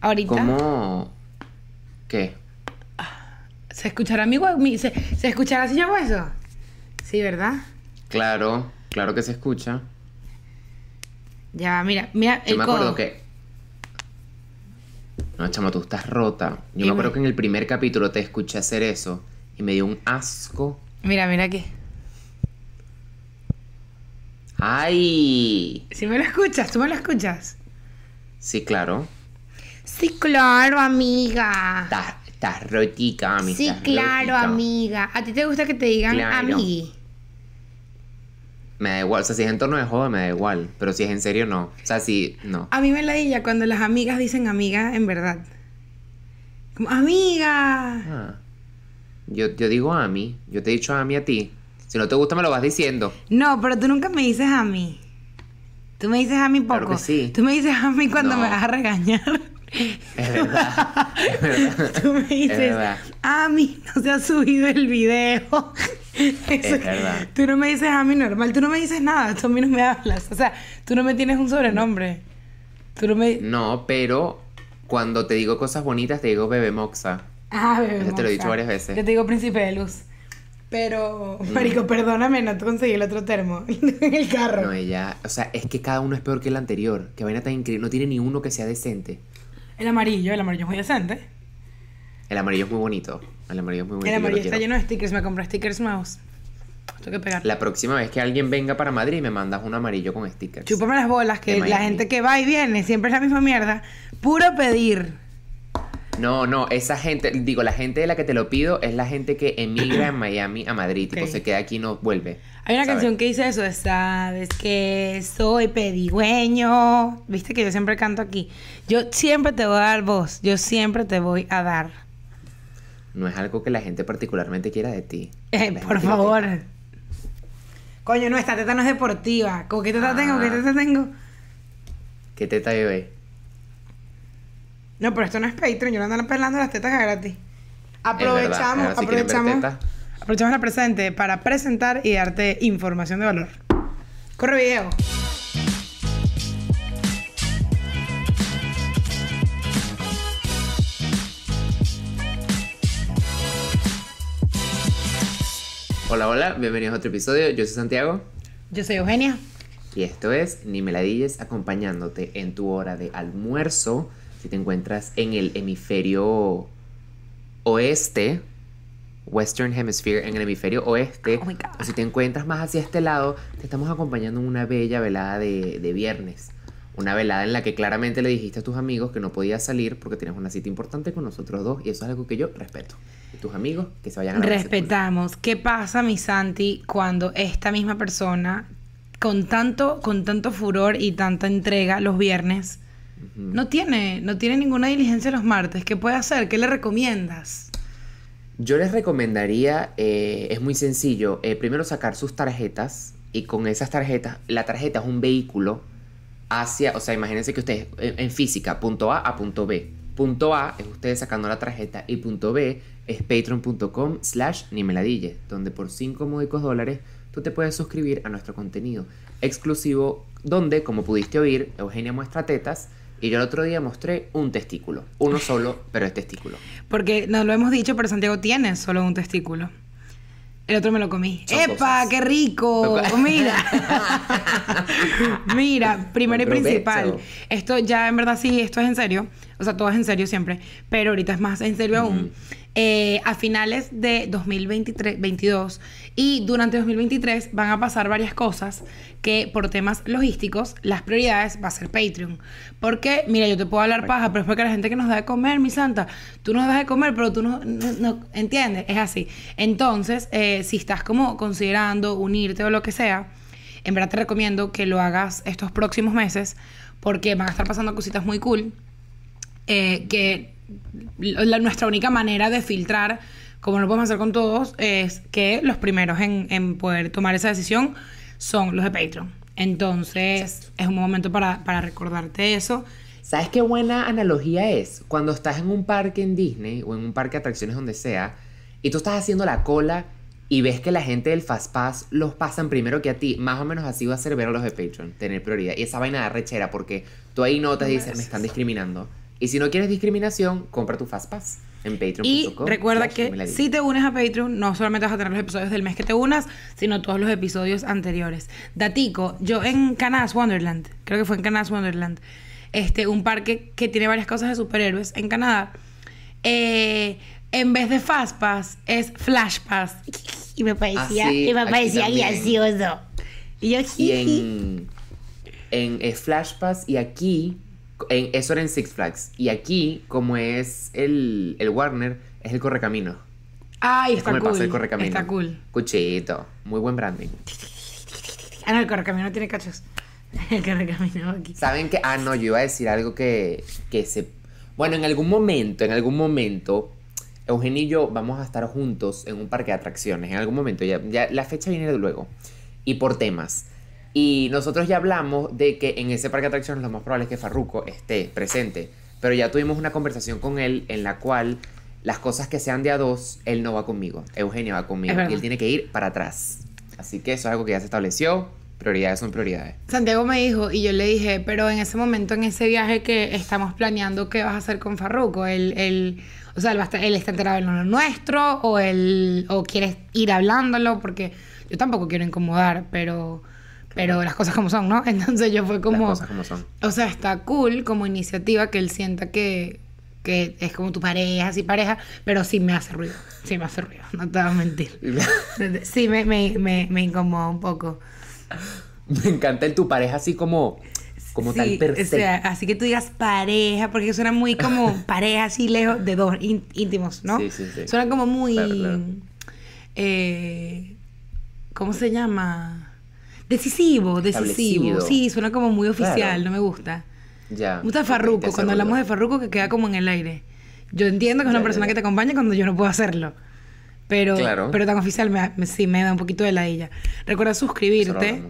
Ahorita. ¿Cómo? ¿Qué? ¿Se escuchará mi, mi- se, ¿Se escuchará si yo hago eso? Sí, ¿verdad? Claro, claro que se escucha. Ya, mira, mira Yo el me codo. acuerdo que. No, chama, tú estás rota. Yo Y me acuerdo me- que en el primer capítulo te escuché hacer eso y me dio un asco. Mira, mira aquí. ¡Ay! Si me lo escuchas, tú me lo escuchas. Sí, claro. Sí, claro, amiga. Estás, estás rotica, mami. Sí, claro, rotica. amiga. ¿A ti te gusta que te digan Claro. amigui? Me da igual. O sea, si es en torno de joda, me da igual. Pero si es en serio, no. O sea, si. No. A mí me ladilla cuando las amigas dicen amiga en verdad. Como, amiga. Ah. Yo, yo digo a mí. Yo te he dicho a mí a ti. Si no te gusta, me lo vas diciendo. No, pero tú nunca me dices a mí. Tú me dices a mí poco. Claro que sí. Tú me dices a mí cuando No. me vas a regañar. Es verdad. es verdad. Tú me dices, a mí no se ha subido el video. Eso- verdad. Tú no me dices a mí normal, tú no me dices nada, tú a mí no me hablas. O sea, tú no me tienes un sobrenombre. Tú no me... No, pero cuando te digo cosas bonitas, te digo bebé moxa. Ah, bebé. Eso te lo he dicho varias veces. Yo te digo príncipe de luz. Pero, Mm. marico, perdóname, no te conseguí el otro termo en el carro. No, ella. O sea, es que cada uno es peor que el anterior. Que vaina tan increíble. No tiene ni uno que sea decente. El amarillo, el amarillo es muy decente. El amarillo es muy bonito. El amarillo es muy bonito. el amarillo está lleno de stickers, me compré stickers nuevos. Tengo que pegar. La próxima vez que alguien venga para Madrid, me mandas un amarillo con stickers. Chúpame las bolas, que la gente que va y viene siempre es la misma mierda. Puro pedir. No, no, esa gente, digo, la gente de la que te lo pido es la gente que emigra en Miami a Madrid. Tipo, Ok. se queda aquí y no vuelve. Hay una ¿sabes? canción que dice eso, sabes que soy pedigüeño. Viste que yo siempre canto aquí. Yo siempre te voy a dar voz, yo siempre te voy a dar. No es algo que la gente particularmente quiera de ti. Eh, por favor. Coño, no, esta teta no es deportiva. ¿Con qué teta Ah. tengo? ¿Qué teta tengo? ¿Qué teta bebé? No, pero esto no es Patreon, yo no ando pelando las tetas gratis. Aprovechamos, verdad, si aprovechamos, aprovechamos la presente para presentar y darte información de valor. Corre video. Hola, hola, bienvenidos a otro episodio. Yo soy Santiago Yo soy Eugenia. y esto es Ni Meladilles acompañándote en tu hora de almuerzo. Si te encuentras en el hemisferio oeste, Western Hemisphere, en el hemisferio oeste, Oh o si te encuentras más hacia este lado, te estamos acompañando en una bella velada de, de viernes. Una velada en la que claramente le dijiste a tus amigos que no podías salir porque tienes una cita importante con nosotros dos y eso es algo que yo respeto. Y tus amigos que se vayan a la Respetamos. ¿Qué pasa, mi Santi, cuando esta misma persona, con tanto, con tanto furor y tanta entrega los viernes, no tiene, no tiene ninguna diligencia los martes? ¿Qué puede hacer? ¿Qué le recomiendas? Yo les recomendaría, eh, es muy sencillo, eh, primero sacar sus tarjetas y con esas tarjetas, la tarjeta es un vehículo hacia, o sea, imagínense que ustedes en, en física, punto A a punto B. Punto A es ustedes sacando la tarjeta y punto B es patreon.com slash nimeladille, donde por 5 módicos dólares tú te puedes suscribir a nuestro contenido exclusivo, donde, como pudiste oír, Eugenia muestra tetas y yo el otro día mostré un testículo. Uno solo, pero es testículo. Porque no lo hemos dicho, pero Santiago tiene solo un testículo. El otro me lo comí. Son ¡Epa! cosas. ¡Qué rico! Mira. Mira, primero y principal. Esto ya en verdad sí, esto es en serio. O sea, todo es en serio siempre. Pero ahorita es más en serio aún. Eh, a finales de 2023, 22 y durante 2023 van a pasar varias cosas que por temas logísticos las prioridades va a ser Patreon. Porque, mira, yo te puedo hablar paja, pero es porque la gente que nos da de comer, mi santa, tú nos das de comer, pero tú no, no, no- ¿entiendes? Es así. Entonces, eh, si estás como considerando unirte o lo que sea, en verdad te recomiendo que lo hagas estos próximos meses porque van a estar pasando cositas muy cool eh, que la- nuestra única manera de filtrar, como lo podemos hacer con todos, es que los primeros en, en poder tomar esa decisión son los de Patreon. Entonces, es un momento para, para recordarte eso. ¿Sabes qué buena analogía es? Cuando estás en un parque en Disney o en un parque de atracciones donde sea y tú estás haciendo la cola y ves que la gente del Fast Pass los pasan primero que a ti, más o menos así va a ser ver a los de Patreon, tener prioridad. Y esa vaina de rechera porque tú ahí notas y dices, me están discriminando. Y si no quieres discriminación, compra tu Fastpass en patreon.com. Y recuerda que si te unes a Patreon, no solamente vas a tener los episodios del mes que te unas, sino todos los episodios anteriores. Datico, yo en Canas Wonderland, creo que fue en Canas Wonderland, este, un parque que tiene varias cosas de superhéroes en Canadá, eh, en vez de Fast Pass, es Flash Pass. Y me parecía, Ah, y me parecía gracioso. Y yo, Y en, en eh, Flash Pass y aquí, en, eso era en Six Flags. Y aquí, como es el, el Warner, es el Correcamino. Ay, Es está como el cool. pase del Correcamino. Está cool. Cuchito. Muy buen branding. Ah, no, el correcamino tiene cachos. El correcamino aquí. ¿Saben que Ah, no, yo iba a decir algo que, que se... Bueno, en algún momento, en algún momento, Eugenio y yo vamos a estar juntos en un parque de atracciones. En algún momento, ya, ya la fecha viene de luego. Y por temas. Y nosotros ya hablamos de que en ese parque de atracciones lo más probable es que Farruko esté presente. Pero ya tuvimos una conversación con él en la cual las cosas que sean de a dos, él no va conmigo. Eugenio va conmigo. Y él tiene que ir para atrás. Así que eso es algo que ya se estableció. Prioridades son prioridades. Santiago me dijo y yo le dije, pero en ese momento, en ese viaje que estamos planeando, ¿qué vas a hacer con Farruko? Él, él, o sea, él, va a estar- él está enterado de lo nuestro o él, o quieres ir hablándolo porque yo tampoco quiero incomodar, pero, pero las cosas como son, ¿no? Entonces yo fue como, Las cosas como son. o sea, está cool como iniciativa que él sienta que, que es como tu pareja, así pareja, pero sí me hace ruido, sí me hace ruido, no te voy a mentir. Sí, me, me, me, me incomoda un poco. Me encanta el tu pareja así como, como tal Sí, per o se. sea, así que tú digas pareja, porque suena muy como pareja así lejos de dos ín- íntimos, ¿no? Sí, sí, sí. Suena como muy... Claro, claro. eh, ¿Cómo se llama? Decisivo, decisivo. Sí, suena como muy oficial, Claro. no me gusta. ya. Me gusta te cuando hablamos de ruido. Farruko que queda como en el aire. Yo entiendo que es una ya, persona ya. que te acompaña cuando yo no puedo hacerlo. Pero, Claro. pero tan oficial me, me- sí me da un poquito de ladilla. Recuerda suscribirte,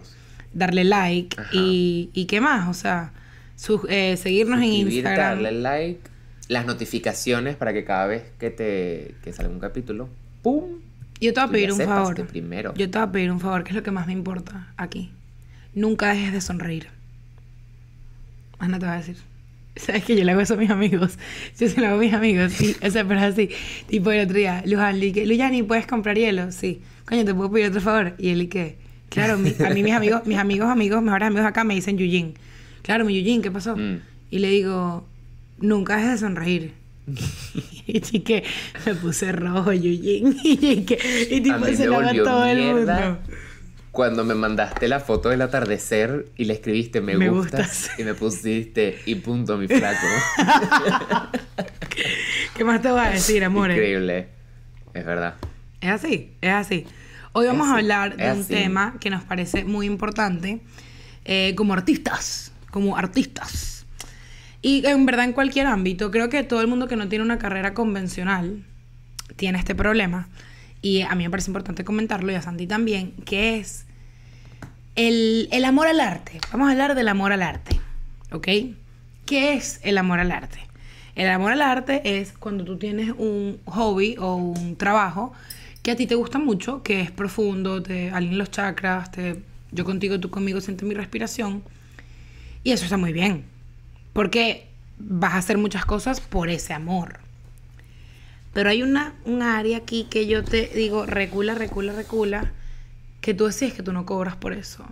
darle like y, y qué más, o sea, su- eh, seguirnos en Instagram. darle like, las notificaciones para que cada vez que te que salga un capítulo, ¡pum! Yo te voy a pedir un favor. primero. Yo te voy a pedir un favor, que es lo que más me importa aquí. Nunca dejes de sonreír. Más no te voy a decir. Sabes que yo le hago eso a mis amigos. Yo se lo hago a mis amigos, sí. O sea, pero así. Tipo el otro día, Luján, le dije, Lujani, ¿puedes comprar hielo? Sí. Coño, ¿te puedo pedir otro favor? Y él, ¿y qué? Claro, mi- a mí mis amigos, mis amigos, amigos, mejores amigos acá me dicen Yujin. Claro, mi Yujin, ¿qué pasó? Mm. Y le digo, nunca dejes de sonreír. y chique, me puse rojo, Yujin. y chique, y tipo se me lo va volvió todo el mundo. Cuando me mandaste la foto del atardecer y le escribiste me, Me gustas, gustas. y me pusiste y punto mi flaco. ¿Qué más te voy a decir, amores? Increíble. Es verdad. Es así, es así. Hoy vamos a hablar de un así. tema que nos parece muy importante eh, como artistas, como artistas. Y en verdad en cualquier ámbito, creo que todo el mundo que no tiene una carrera convencional tiene este problema. Y a mí me parece importante comentarlo y a también, que es el, el amor al arte. Vamos a hablar del amor al arte, ¿ok? ¿Qué es el amor al arte? El amor al arte es cuando tú tienes un hobby o un trabajo que a ti te gusta mucho, que es profundo, te alinea los chakras, te, yo contigo, tú conmigo, sientes mi respiración. Y eso está muy bien, porque vas a hacer muchas cosas por ese amor. Pero hay una, un área aquí que yo te digo, recula, recula, recula, que tú decís que tú no cobras por eso.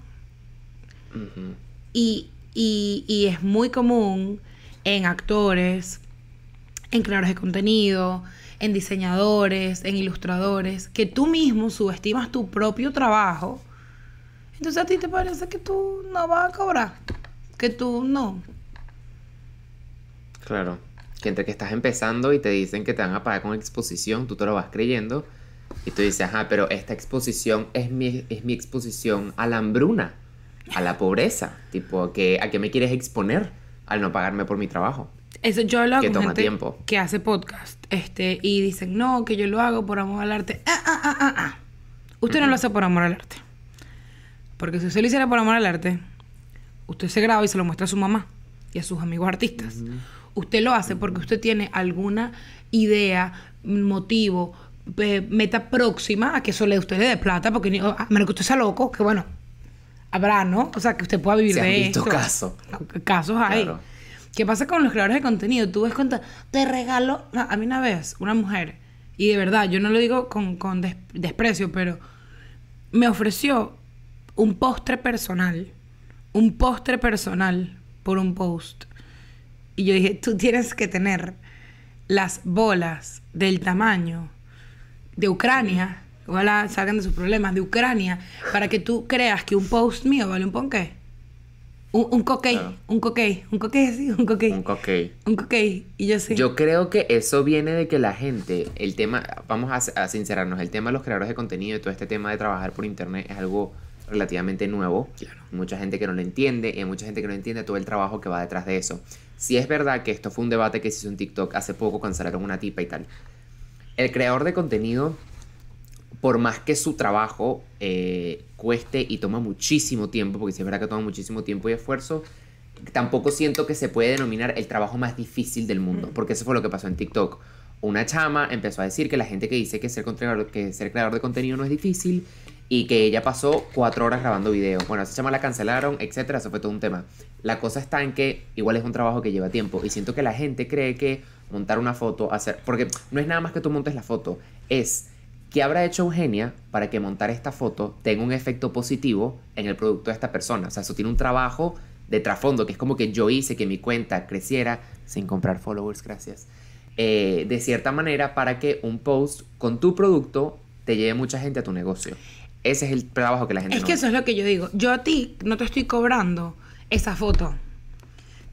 Y, y- y es muy común en actores, en creadores de contenido, en diseñadores, en ilustradores, que tú mismo subestimas tu propio trabajo. Entonces a ti te parece que tú no vas a cobrar, que tú no. Claro. Que entre que estás empezando y te dicen que te van a pagar con exposición, tú te lo vas creyendo. Y tú dices, ajá, pero esta exposición es mi, es mi exposición a la hambruna, a la pobreza. Tipo, que, ¿a qué me quieres exponer al no pagarme por mi trabajo? Eso yo lo hago Que con toma gente tiempo. que hace podcast, este, y dicen, no, que yo lo hago por amor al arte. Ah, ah, ah, ah, ah. Usted no lo hace por amor al arte. Porque si usted lo hiciera por amor al arte, usted se graba y se lo muestra a su mamá y a sus amigos artistas. Usted lo hace porque usted tiene alguna idea, motivo, eh, meta próxima a que eso le usted le dé plata, porque a menos que usted sea loco, que bueno, habrá, ¿no? O sea, que usted pueda vivir Se han de visto esto. casos. Casos hay. Claro. ¿Qué pasa con los creadores de contenido? Tú ves cuenta, te regalo. A mí una vez, una mujer, y de verdad, yo no lo digo con, con des- desprecio, pero me ofreció un postre personal. Un postre personal por un post. Y yo dije, tú tienes que tener las bolas del tamaño de Ucrania, ojalá salgan de sus problemas, de Ucrania, para que tú creas que un post mío vale un ponqué. Un, un Claro. un coquey, un coquey así, un coquey. Un coquey. Un coquey. Y yo sí. Yo creo que eso viene de que la gente, el tema, vamos a, a sincerarnos, el tema de los creadores de contenido y todo este tema de trabajar por internet es algo relativamente nuevo. Claro. Mucha gente que no lo entiende y hay mucha gente que no entiende todo el trabajo que va detrás de eso. Si es verdad que esto fue un debate que se hizo en TikTok hace poco, cancelaron una tipa y tal. El creador de contenido, por más que su trabajo eh, cueste y toma muchísimo tiempo, porque si es verdad que toma muchísimo tiempo y esfuerzo, tampoco siento que se puede denominar el trabajo más difícil del mundo, porque eso fue lo que pasó en TikTok. Una chama empezó a decir que la gente que dice que ser, creador, que ser creador de contenido no es difícil y que ella pasó cuatro horas grabando videos. Bueno, esa chama la cancelaron, etcétera, eso fue todo un tema. La cosa está en que igual es un trabajo que lleva tiempo y siento que la gente cree que montar una foto, hacer, porque no es nada más que tú montes la foto, es ¿Qué habrá hecho Eugenia para que montar esta foto tenga un efecto positivo en el producto de esta persona? O sea, eso tiene un trabajo de trasfondo, que es como que yo hice que mi cuenta creciera sin comprar followers, gracias. eh, de cierta manera para que un post con tu producto te lleve mucha gente a tu negocio. Ese es el trabajo que la gente Es no que eso es lo que yo digo. Yo a ti no te estoy cobrando esa foto.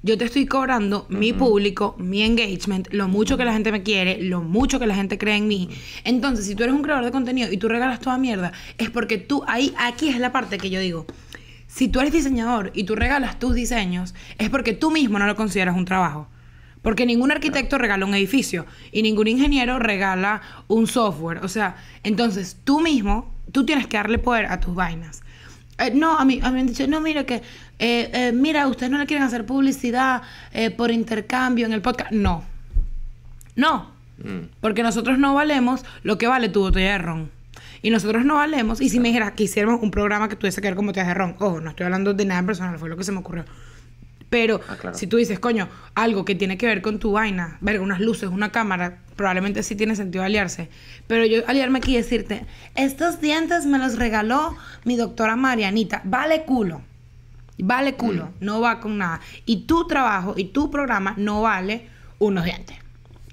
Yo te estoy cobrando mi público, mi engagement, lo mucho que la gente me quiere, lo mucho que la gente cree en mí. Entonces, si tú eres un creador de contenido y tú regalas toda mierda, es porque tú, ahí, aquí es la parte que yo digo. Si tú eres diseñador y tú regalas tus diseños, es porque tú mismo no lo consideras un trabajo. Porque ningún arquitecto regala un edificio y ningún ingeniero regala un software. O sea, entonces tú mismo, tú tienes que darle poder a tus vainas. Eh, no, a mí, a mí me han dicho, no, mira que, eh, eh, mira, ustedes no le quieren hacer publicidad eh, por intercambio en el podcast. No. No. Mm. Porque nosotros no valemos lo que vale tu botella de ron. Y nosotros no valemos. Y si me dijeras que hiciéramos un programa que tuviese que ver con botellas de ron, ojo, no estoy hablando de nada personal, fue lo que se me ocurrió. Pero Ah, claro. si tú dices, coño, algo que tiene que ver con tu vaina, verga, unas luces, una cámara, probablemente sí tiene sentido aliarse. Pero yo aliarme aquí y decirte, estos dientes me los regaló mi doctora Marianita. Vale culo. Vale culo. No va con nada. Y tu trabajo y tu programa no vale unos dientes.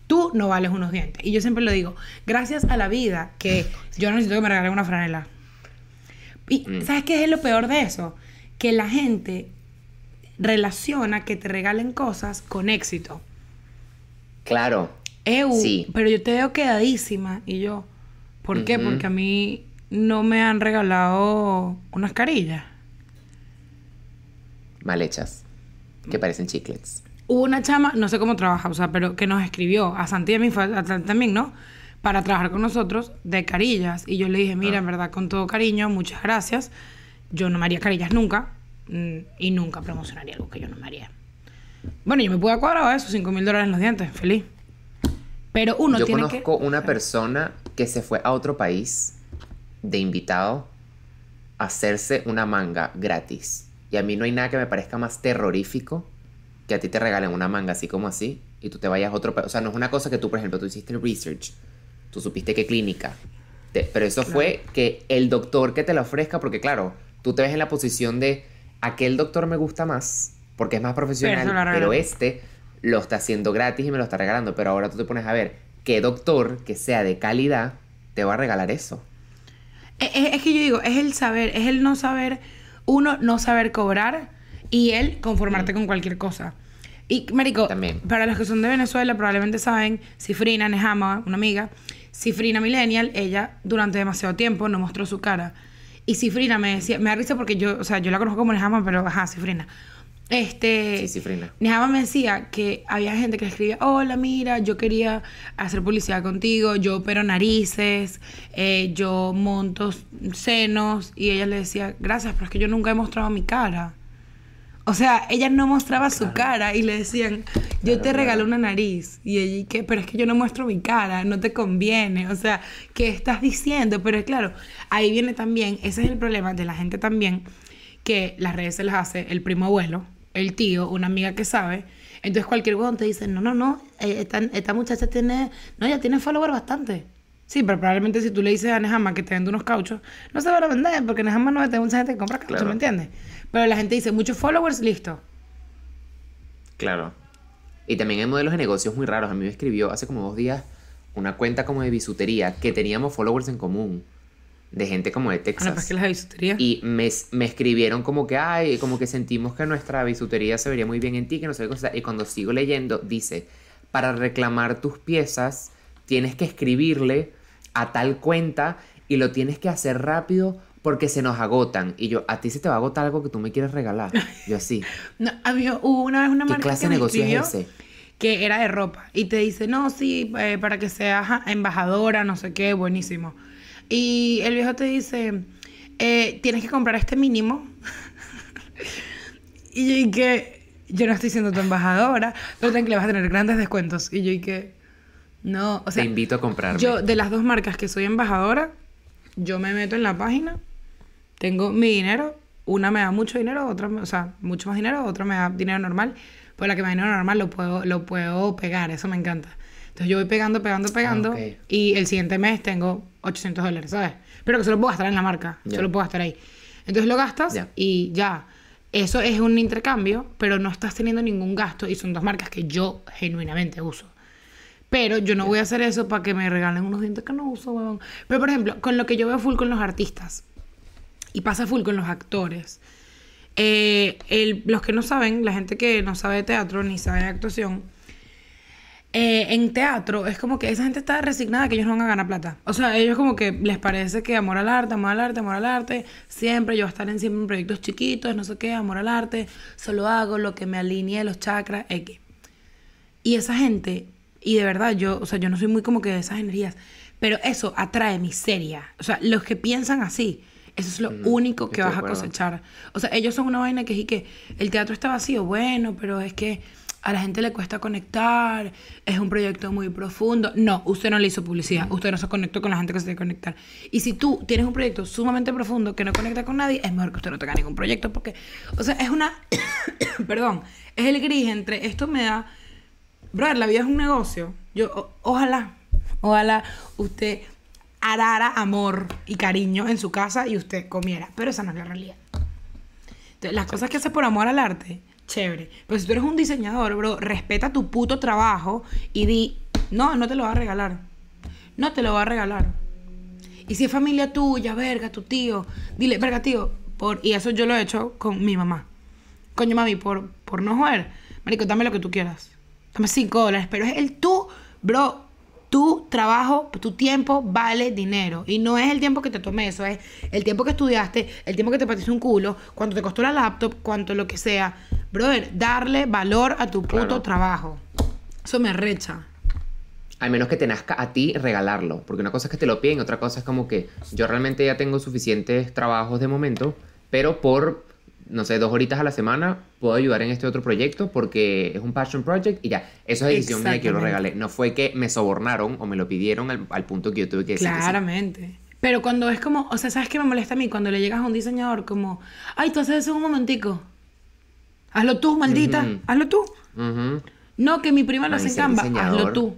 Tú no vales unos dientes. Y yo siempre lo digo, gracias a la vida que yo no necesito que me regalen una franela. Y Mm. ¿sabes qué es lo peor de eso? Que la gente relaciona que te regalen cosas con éxito. Claro. Eu, Sí. pero yo te veo quedadísima. Y yo, ¿por qué? Porque a mí no me han regalado unas carillas. Mal hechas. Que parecen chiclets. Hubo una chama, no sé cómo trabaja, o sea, pero que nos escribió a Santi a a también, ¿no? Para trabajar con nosotros de carillas. Y yo le dije, mira, Ah. en verdad, con todo cariño, muchas gracias. Yo no me haría carillas nunca. mm, Y nunca promocionaría algo que yo no me haría. Bueno, yo me pude cuadrar eso, 5 mil dólares en los dientes, feliz. Pero uno Yo tiene conozco que... una persona que se fue a otro país de invitado a hacerse una manga gratis. Y a mí no hay nada que me parezca más terrorífico que a ti te regalen una manga así como así y tú te vayas a otro país. O sea, no es una cosa que tú, por ejemplo, tú hiciste research, tú supiste qué clínica. Te- pero eso fue que el doctor que te la ofrezca, porque claro, tú te ves en la posición de aquel doctor me gusta más porque es más profesional, Pero este lo está haciendo gratis y me lo está regalando. Pero ahora tú te pones a ver qué doctor que sea de calidad te va a regalar eso. Es, es- es que yo digo, es el saber, es el no saber, uno no saber cobrar y el conformarte con cualquier cosa. Y, Marico, También. para los que son de Venezuela probablemente saben, Cifrina Nejama, una amiga, Cifrina Millennial, ella durante demasiado tiempo no mostró su cara. Y Cifrina me decía, me da risa porque yo, o sea, yo la conozco como Nejama, pero ajá, Cifrina. Este. Sí, Cifrina. Nejama me decía que había gente que escribía, hola, mira, yo quería hacer publicidad contigo, yo opero narices, eh, yo monto senos, y ella le decía, gracias, pero es que yo nunca he mostrado mi cara. O sea, ella no mostraba su cara y le decían, yo Claro, te regalo claro. una nariz. Y ella, ¿y qué? Pero es que yo no muestro mi cara, no te conviene. O sea, ¿qué estás diciendo? Pero claro, ahí viene también, ese es el problema de la gente también, que las redes se las hace el primo abuelo, el tío, una amiga que sabe. Entonces cualquier huevón te dice, no, no, no, eh, esta, esta muchacha tiene, no, ya tiene follower bastante. Sí, pero probablemente si tú le dices a Nehama que te vende unos cauchos, no se van a vender porque Nehama no tiene mucha gente que compra cauchos, Claro. ¿me entiendes? Pero la gente dice, muchos followers, listo. Claro. Y también hay modelos de negocios muy raros. A mí me escribió hace como dos días una cuenta como de bisutería que teníamos followers en común. De gente como de Ah, Texas. no, pues que las bisuterías. Y me, me escribieron como que, ay, como que sentimos que nuestra bisutería se vería muy bien en ti, que no sé qué cosa. Y cuando sigo leyendo, dice, para reclamar tus piezas, tienes que escribirle a tal cuenta y lo tienes que hacer rápido porque se nos agotan. Y yo, a ti se te va a agotar algo que tú me quieres regalar. Yo así. No, había, hubo una vez una ¿Qué marca clase que de negocio es ese? que era de ropa y te dice, no, sí, eh, para que seas embajadora, no sé qué, buenísimo. Y el viejo te dice, eh, tienes que comprar este mínimo. y yo que, yo no estoy siendo tu embajadora, pero tranquila, vas a tener grandes descuentos. Y yo y que, no, o sea, te invito a comprarme. yo de las dos marcas que soy embajadora, yo me meto en la página, tengo mi dinero, una me da mucho dinero, otra, me- o sea, mucho más dinero, otra me da dinero normal, pues la que me da dinero normal lo puedo, lo puedo pegar, eso me encanta. Entonces yo voy pegando, pegando, pegando, ok. y el siguiente mes tengo 800 dólares, ¿sabes? Pero que solo puedo gastar en la marca, Ya. solo puedo gastar ahí. Entonces lo gastas Ya. y ya. Eso es un intercambio, pero no estás teniendo ningún gasto y son dos marcas que yo genuinamente uso. Pero yo no voy a hacer eso para que me regalen unos dientes que no uso, huevón. Pero, por ejemplo, con lo que yo veo full con los artistas, y pasa full con los actores, eh, el- los que no saben, la gente que no sabe de teatro ni sabe de actuación, eh, en teatro es como que esa gente está resignada que ellos no van a ganar plata. O sea, ellos como que les parece que amor al arte, amor al arte, amor al arte, siempre yo voy a estar en siempre en proyectos chiquitos, no sé qué, amor al arte, solo hago lo que me alinee los chakras, X. Y esa gente, y de verdad yo, o sea, yo no soy muy como que de esas energías, pero eso atrae miseria. O sea, los que piensan así, eso es lo único que vas a cosechar. O sea, ellos son una vaina que es y que el teatro está vacío, bueno, pero es que a la gente le cuesta conectar, es un proyecto muy profundo. No, usted no le hizo publicidad, usted no se conectó con la gente que se tiene que conectar. Y si tú tienes un proyecto sumamente profundo que no conecta con nadie, es mejor que usted no tenga ningún proyecto porque, o sea, es una, perdón, es el gris entre esto me da, brother, la vida es un negocio. Yo, o- ojalá, ojalá usted harara amor y cariño en su casa y usted comiera, pero esa no es la realidad. Entonces, las cosas que haces por amor al arte, chévere. Pero si tú eres un diseñador, bro, respeta tu puto trabajo y di, no, no te lo va a regalar. No te lo va a regalar. Y si es familia tuya, verga, tu tío, dile, verga, tío, por... y eso yo lo he hecho con mi mamá. Coño, mami, por, por no joder, marico, dame lo que tú quieras. Dame 5 dólares, pero es el tú, bro, tu trabajo, tu tiempo vale dinero. Y no es el tiempo que te tomé, eso es el tiempo que estudiaste, el tiempo que te partiste un culo, cuánto te costó la laptop, cuánto lo que sea. Brother, darle valor a tu puto Claro. trabajo. Eso me recha. Al menos que te nazca a ti regalarlo. Porque una cosa es que te lo piden, otra cosa es como que yo realmente ya tengo suficientes trabajos de momento, pero por, no sé, dos horitas a la semana puedo ayudar en este otro proyecto porque es un passion project y ya. Eso es decisión mía que yo lo regalé. No fue que me sobornaron o me lo pidieron al, al punto que yo tuve que decir que sí. Claramente. Pero cuando es como, o sea, ¿sabes qué me molesta a mí? Cuando le llegas a un diseñador como, ay, tú haces eso un momentico. Hazlo tú, maldita. Hazlo tú. No, que mi prima lo hace en Canva. Hazlo tú.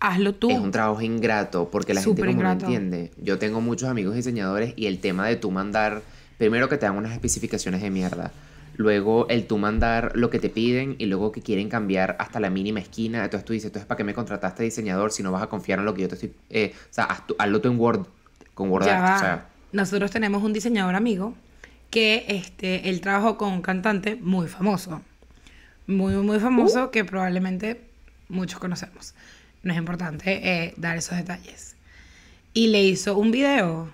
Hazlo tú. Es un trabajo ingrato porque la gente como no entiende. Yo tengo muchos amigos diseñadores y el tema de tú mandar, primero que te dan unas especificaciones de mierda, luego el tú mandar lo que te piden y luego que quieren cambiar hasta la mínima esquina, entonces tú dices, entonces ¿para qué me contrataste diseñador si no vas a confiar en lo que yo te estoy... eh, o sea, haz tú- hazlo tú en Word, con Word Ya Art, va. o sea, Nosotros tenemos un diseñador amigo que este, él trabajó con un cantante muy famoso. Muy, muy famoso Uh. que probablemente muchos conocemos. No es importante eh, dar esos detalles. Y le hizo un video.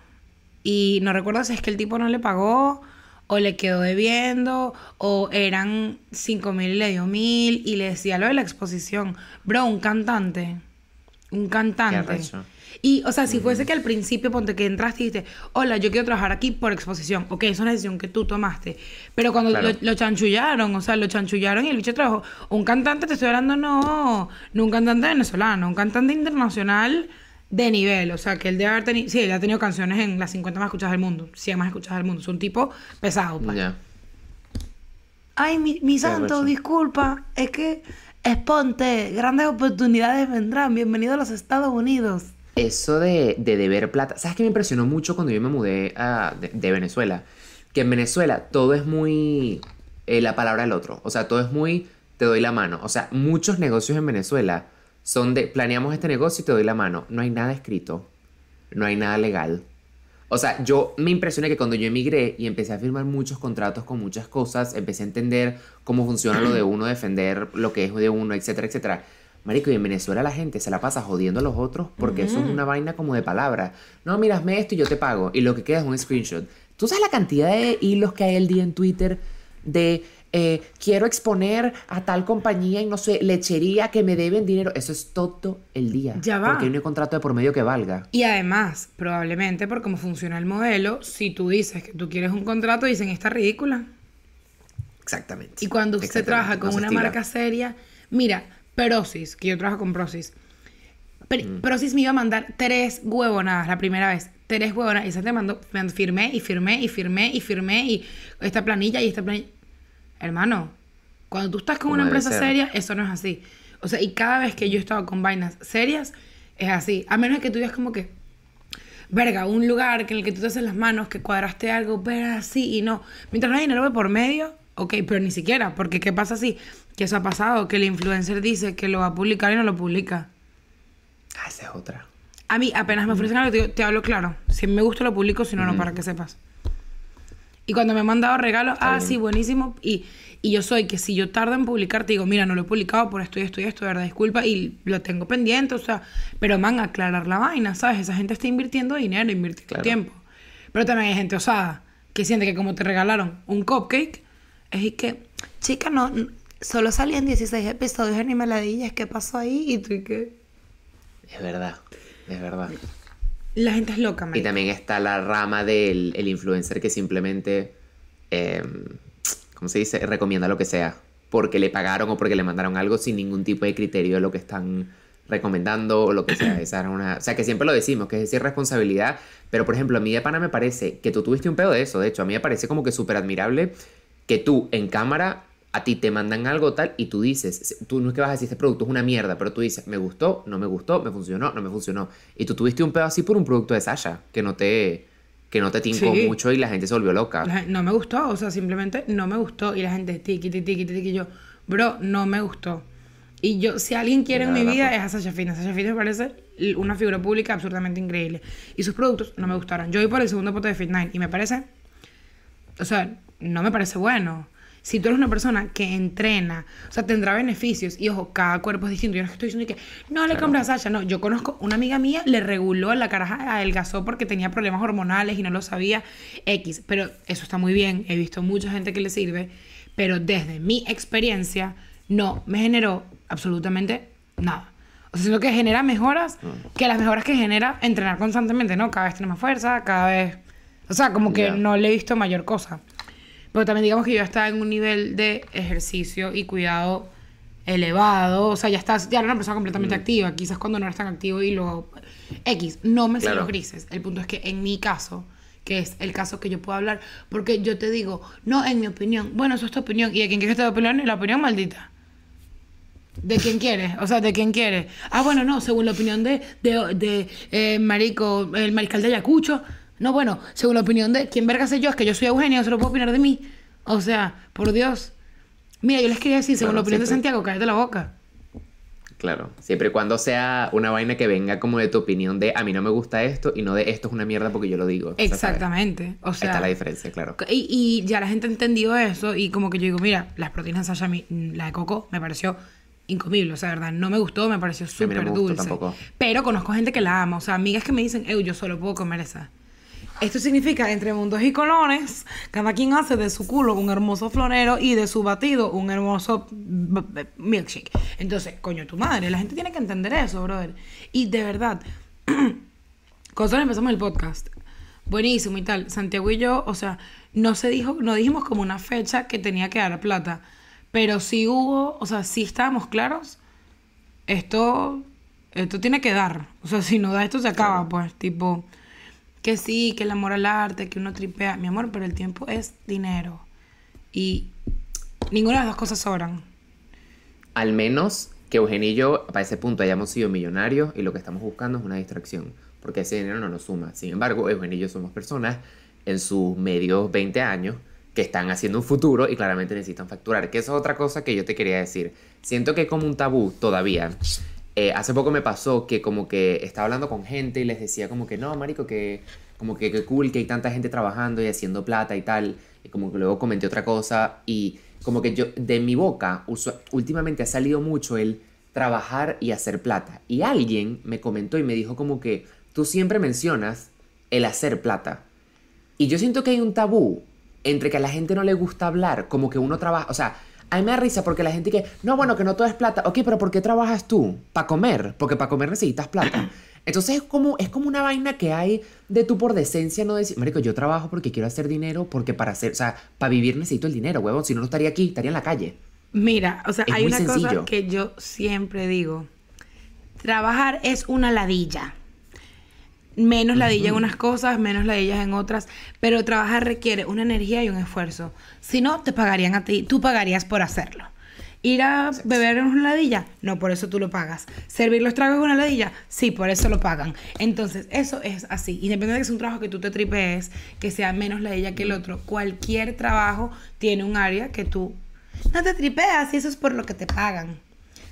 Y no recuerdo si es que el tipo no le pagó o le quedó debiendo o eran 5 mil y le dio mil y le decía lo de la exposición. Bro, un cantante. Un cantante. Y, o sea, si fuese que al principio, ponte que entraste y dijiste, hola, yo quiero trabajar aquí por exposición. Ok, es una decisión que tú tomaste. Pero cuando Claro. lo, lo chanchullaron, o sea, lo chanchullaron y el bicho trabajó. Un cantante, te estoy hablando, no, no un cantante venezolano, un cantante internacional de nivel. O sea, que él debe haber tenido, sí, él ha tenido canciones en las 50 más escuchadas del mundo, 100 más escuchadas del mundo. Es un tipo pesado, pues. ya. Ay, mi, mi santo, disculpa, es que Exponte, grandes oportunidades vendrán, bienvenido a los Estados Unidos. Eso de, de deber plata, ¿sabes qué me impresionó mucho cuando yo me mudé a- de, de Venezuela? Que en Venezuela todo es muy eh, la palabra del otro, o sea, todo es muy te doy la mano, o sea, muchos negocios en Venezuela son de planeamos este negocio y te doy la mano, no hay nada escrito, no hay nada legal. O sea, yo me impresioné que cuando yo emigré y empecé a firmar muchos contratos con muchas cosas, empecé a entender cómo funciona lo de uno, defender lo que es de uno, etcétera, etcétera. Marico, y en Venezuela la gente se la pasa jodiendo a los otros porque eso es una vaina como de palabra. No, mira, hazme esto y yo te pago. Y lo que queda es un screenshot. ¿Tú sabes la cantidad de hilos que hay el día en Twitter de eh, quiero exponer a tal compañía y no sé, lechería que me deben dinero? Eso es todo el día. Ya va. Porque no hay contrato de por medio que valga. Y además, probablemente por cómo funciona el modelo, si tú dices que tú quieres un contrato, dicen esta ridícula. Exactamente. Y cuando usted trabaja con no una marca seria, mira, Prosis, que yo trabajo con Prosis. Pero Mm. Prosis me iba a mandar tres huevonadas la primera vez. Tres huevonadas. Y se te mandó, me firmé y firmé y firmé y firmé y esta planilla y esta planilla. Hermano, cuando tú estás con una empresa ser. seria, eso no es así. O sea, y cada vez que yo he estado con vainas serias, es así. A menos que tú digas como que, verga, un lugar en el que tú te haces las manos, que cuadraste algo, pero así y no. Mientras no hay dinero por medio, ok, pero ni siquiera, porque ¿qué pasa si? Que eso ha pasado, que el influencer dice que lo va a publicar y no lo publica. Ah, esa es otra. A mí apenas me ofrecen algo, te, te hablo claro. Si me gusta lo publico, si no, no, para que sepas. Y cuando me han mandado regalos, ah, bien. sí, buenísimo. Y, y yo soy que si yo tardo en publicar, te digo, mira, no lo he publicado por esto y esto y esto, verdad, disculpa, y lo tengo pendiente, o sea, pero man, aclarar la vaina, ¿sabes? Esa gente está invirtiendo dinero, invirtiendo Claro. tiempo. Pero también hay gente osada que siente que como te regalaron un cupcake, es y que, chica, no, solo salían 16 episodios en Meladillas, ¿qué pasó ahí? Y tú y que... Es verdad. Es verdad. La gente es loca, Y marica. también está la rama del el influencer que simplemente, eh, ¿cómo se dice? Recomienda lo que sea. Porque le pagaron o porque le mandaron algo sin ningún tipo de criterio de lo que están recomendando o lo que sea. Esa era una... O sea, que siempre lo decimos, que es decir responsabilidad. Pero, por ejemplo, a mí de pana me parece que tú tuviste un pedo de eso. De hecho, a mí me parece como que súper admirable que tú en cámara a ti te mandan algo tal y tú dices, tú no es que vas a decir este producto es una mierda, pero tú dices, me gustó, no me gustó, me funcionó, no me funcionó. Y tú tuviste un pedo así por un producto de Sasha, que no te, que no te tincó Sí. mucho y la gente se volvió loca. La no me gustó, o sea, simplemente no me gustó. Y la gente, tiki, tiki, tiki, tiki, yo, bro, no me gustó. Y yo, si alguien quiere en mi vida pues. es a Sasha Fitness. Sasha Fitness me parece una figura pública absolutamente increíble. Y sus productos no me gustaron. Yo voy por el segundo pote de Fit9 y me parece, o sea, no me parece bueno. Si tú eres una persona que entrena, o sea, tendrá beneficios. Y ojo, cada cuerpo es distinto. Yo no estoy diciendo que no le compras a Sasha. No, yo conozco una amiga mía, le reguló la caraja, adelgazó porque tenía problemas hormonales y no lo sabía. X. Pero eso está muy bien. He visto mucha gente que le sirve. Pero desde mi experiencia, no me generó absolutamente nada. O sea, siento que genera mejoras que las mejoras que genera entrenar constantemente, ¿no? Cada vez tiene más fuerza, cada vez. O sea, como que no le he visto mayor cosa. Pero también digamos que yo estaba en un nivel de ejercicio y cuidado elevado. O sea, ya estás, ya era una persona completamente activa. Quizás cuando no eres tan activo y lo... X, no me Claro. los grises. El punto es que en mi caso, que es el caso que yo puedo hablar, porque yo te digo, no, en mi opinión, bueno, eso es tu opinión. ¿Y de quién quieres tu opinión? La opinión maldita. ¿De quién quieres? O sea, ¿de quién quieres? Ah, bueno, no, según la opinión de, de, de eh, Marico, el mariscal de Ayacucho. No, bueno, según la opinión de quién verga sé yo, es que yo soy Eugenio, no se lo puedo opinar de mí. O sea, por Dios. Mira, yo les quería decir, según la opinión de. Santiago, cállate la boca. Claro, siempre y cuando sea una vaina que venga como de tu opinión de a mí no me gusta esto y no de esto es una mierda porque yo lo digo. O sea, ¿sabes? Exactamente. O sea, está la diferencia, claro. Y, y ya la gente ha entendido eso y como que yo digo, mira, las proteínas mí, mm, la de coco, me pareció incomible, o sea, verdad, no me gustó, me pareció no súper dulce. tampoco. Pero conozco gente que la ama, o sea, amigas que me dicen, eu, yo solo puedo comer esa. Esto significa, entre mundos y colones, cada quien hace de su culo un hermoso florero y de su batido un hermoso milkshake. Entonces, coño, tu madre, la gente tiene que entender eso, brother. Y de verdad, cuando empezamos el podcast, buenísimo y tal, Santiago y yo, o sea, no se dijo, no dijimos como una fecha que tenía que dar plata, pero sí hubo, o sea, sí estábamos claros, esto, esto tiene que dar, o sea, si no da esto se acaba, pues, tipo, que sí, que el amor al arte, que uno tripea, mi amor, pero el tiempo es dinero y ninguna de las dos cosas sobran. al menos que Eugenio y yo, para ese punto, hayamos sido millonarios y lo que estamos buscando es una distracción, porque ese dinero no nos suma. Sin embargo, Eugenio y yo somos personas en sus medios 20 años que están haciendo un futuro y claramente necesitan facturar. Que es otra cosa que yo te quería decir. Siento que es como un tabú todavía. Eh, hace poco me pasó que como que estaba hablando con gente y les decía como que no, marico, que como que, que cool que hay tanta gente trabajando y haciendo plata y tal. Y como que luego comenté otra cosa y como que yo, de mi boca, últimamente ha salido mucho el trabajar y hacer plata. Y alguien me comentó y me dijo como que tú siempre mencionas el hacer plata. Y yo siento que hay un tabú entre que a la gente no le gusta hablar, como que uno trabaja, o sea, a mí me da risa porque la gente que, no, bueno, que no todo es plata, ok, pero ¿por qué trabajas tú? Para comer, porque para comer necesitas plata. Entonces es como, es como una vaina que hay de tú por decencia no decir, marico, yo trabajo porque quiero hacer dinero, porque para hacer, o sea, para vivir necesito el dinero, huevón, si no, no estaría aquí, estaría en la calle. Mira, o sea, hay una cosa que yo siempre digo, trabajar es una ladilla. Menos ladilla en unas cosas, menos ladillas en otras, pero trabajar requiere una energía y un esfuerzo. Si no, te pagarían a ti, tú pagarías por hacerlo. Ir a beber en una ladilla, no, por eso tú lo pagas. Servir los tragos en una ladilla, sí, por eso lo pagan. Entonces, eso es así. Independientemente de que sea un trabajo que tú te tripees, que sea menos ladilla que el otro, cualquier trabajo tiene un área que tú no te tripeas y eso es por lo que te pagan.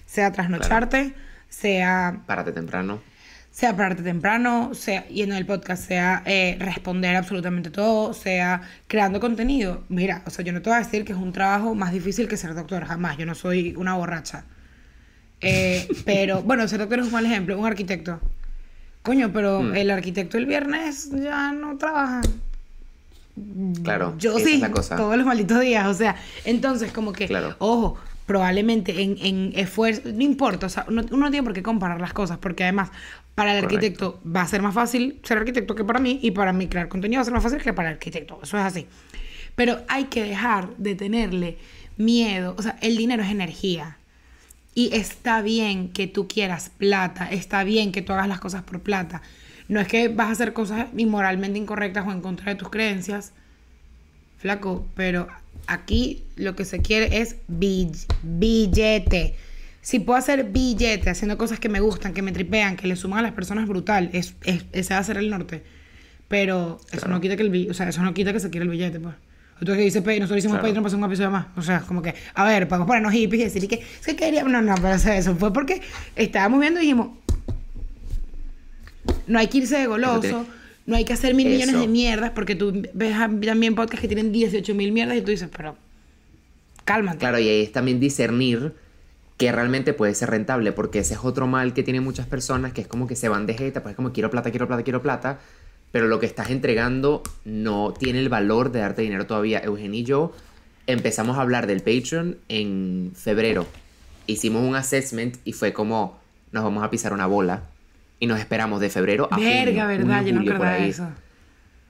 Sea trasnocharte, sea... Párate temprano sea pararte temprano, sea yendo el podcast, sea eh, responder absolutamente todo, sea creando contenido. Mira, o sea, yo no te voy a decir que es un trabajo más difícil que ser doctor, jamás. Yo no soy una borracha. Eh, pero, bueno, ser doctor es un mal ejemplo, un arquitecto. Coño, pero hmm. el arquitecto el viernes ya no trabaja. Claro. Yo sí, todos los malditos días. O sea, entonces, como que, claro. ojo, probablemente en, en, esfuerzo, no importa, o sea, uno, no tiene por qué comparar las cosas, porque además para el arquitecto va a ser más fácil ser arquitecto que para mí, y para mí crear contenido va a ser más fácil que para el arquitecto, eso es así. Pero hay que dejar de tenerle miedo, o sea, el dinero es energía. Y está bien que tú quieras plata, está bien que tú hagas las cosas por plata. No es que vas a hacer cosas inmoralmente incorrectas o en contra de tus creencias, flaco, pero aquí lo que se quiere es billete. Si puedo hacer billete haciendo cosas que me gustan, que me tripean, que le suman a las personas brutal, es, ese va a ser el norte. Pero eso no quita que el o sea, eso no quita que se quiera el billete, pues. Que dice, nosotros hicimos claro. Patreon para hacer un episodio más. O sea, como que, a ver, para ponernos hippies y decir que se quería. No, no, pero eso fue porque estábamos viendo y dijimos, no hay que irse de goloso. No hay que hacer mil millones de mierdas porque tú ves también podcasts que tienen 18 mil mierdas y tú dices, pero cálmate. Claro, y ahí es también discernir que realmente puede ser rentable porque ese es otro mal que tienen muchas personas que es como que se van de jeta, pues es como quiero plata, quiero plata, quiero plata, pero lo que estás entregando no tiene el valor de darte dinero todavía. Eugenio y yo empezamos a hablar del Patreon en febrero. Hicimos un assessment y fue como nos vamos a pisar una bola y nos esperamos de febrero a Verga, verdad, yo no acordaba eso.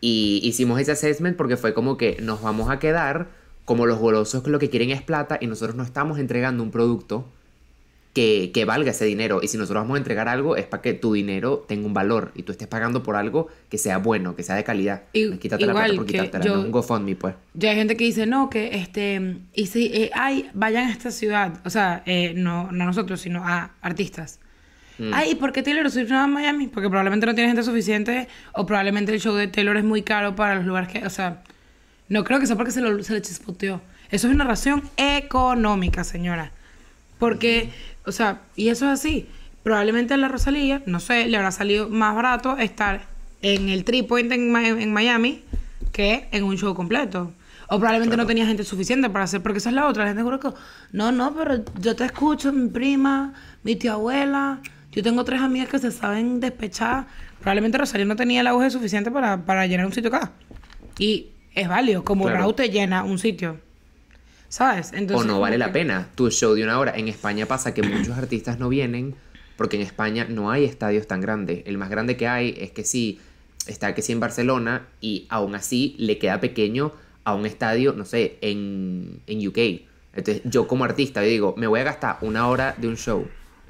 Y hicimos ese assessment porque fue como que nos vamos a quedar como los golosos que lo que quieren es plata y nosotros no estamos entregando un producto que, que, valga ese dinero. Y si nosotros vamos a entregar algo es para que tu dinero tenga un valor y tú estés pagando por algo que sea bueno, que sea de calidad. Y, quítate la plata por quitártela, no un GoFundMe, pues. Ya hay gente que dice, no, que este, y si, eh, ay, vayan a esta ciudad, o sea, eh, no, no a nosotros, sino a artistas. Mm. Ay, ¿y por qué Taylor Swift no va a Miami? Porque probablemente no tiene gente suficiente o probablemente el show de Taylor es muy caro para los lugares que... O sea, no creo que sea porque se, lo, se le chispoteó. Eso es una razón económica, señora. Porque, o sea, y eso es así. Probablemente a la Rosalía, no sé, le habrá salido más barato estar en el Tripoint en, en Miami que en un show completo. O probablemente no tenía gente suficiente para hacer, porque esa es la otra. La gente juro que, no, no, pero yo te escucho, mi prima, mi tía abuela, yo tengo tres amigas que se saben despechar. Probablemente Rosario no tenía el auge suficiente para, para llenar un sitio acá. Y es válido, como Raúl te llena un sitio. ¿Sabes? Entonces, o no vale la pena tu show de una hora. En España pasa que muchos artistas no vienen porque en España no hay estadios tan grandes. El más grande que hay es que sí, está que sí en Barcelona y aún así le queda pequeño a un estadio, no sé, en, en UK. Entonces yo como artista digo, me voy a gastar una hora de un show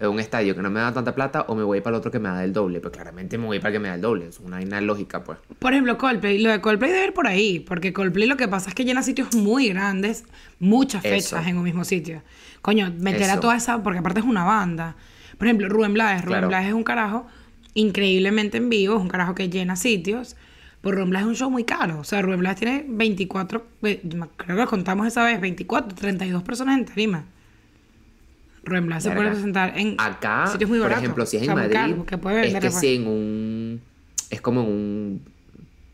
un estadio que no me da tanta plata o me voy para el otro que me da el doble. Pues claramente me voy para el que me da el doble. Es una vaina lógica, pues. Por ejemplo, Coldplay. Lo de Coldplay debe ir por ahí. Porque Coldplay lo que pasa es que llena sitios muy grandes, muchas fechas Eso. en un mismo sitio. Coño, meter a toda esa. Porque aparte es una banda. Por ejemplo, Rubén Blades. Rubén Claro. Blades es un carajo increíblemente en vivo. Es un carajo que llena sitios. Por Rubén Blades es un show muy caro. O sea, Rubén Blades tiene 24. eh, Creo que contamos esa vez. 24, 32 personas en tarima. Blades se puede presentar en Acá, sitios muy por baratos. ejemplo, si es en Madrid, caro, que puede es que si en un... Es como en un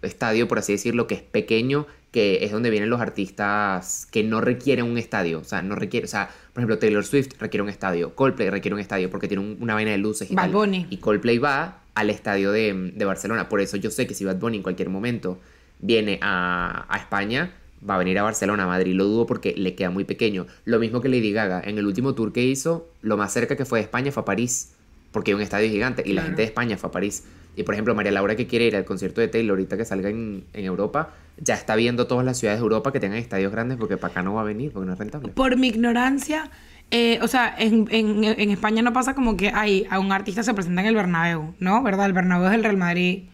estadio, por así decirlo, que es pequeño, que es donde vienen los artistas que no requieren un estadio. O sea, no requiere... O sea, por ejemplo, Taylor Swift requiere un estadio. Coldplay requiere un estadio porque tiene un- una vaina de luces y Bad tal. Bunny. Y Coldplay va al estadio de, de Barcelona. Por eso yo sé que si Bad Bunny en cualquier momento viene a, a España, va a venir a Barcelona, a Madrid. Lo dudo porque le queda muy pequeño. Lo mismo que Lady Gaga. En el último tour que hizo, lo más cerca que fue de España fue a París. Porque hay un estadio gigante. Y la Claro. gente de España fue a París. Y por ejemplo, María Laura que quiere ir al concierto de Taylor ahorita que salga en, en Europa, ya está viendo todas las ciudades de Europa que tengan estadios grandes porque para acá no va a venir, porque no es rentable. por mi ignorancia, eh, o sea, en, en- en España no pasa como que hay a un artista se presenta en el Bernabéu, ¿no? ¿Verdad? El Bernabéu es el Real Madrid.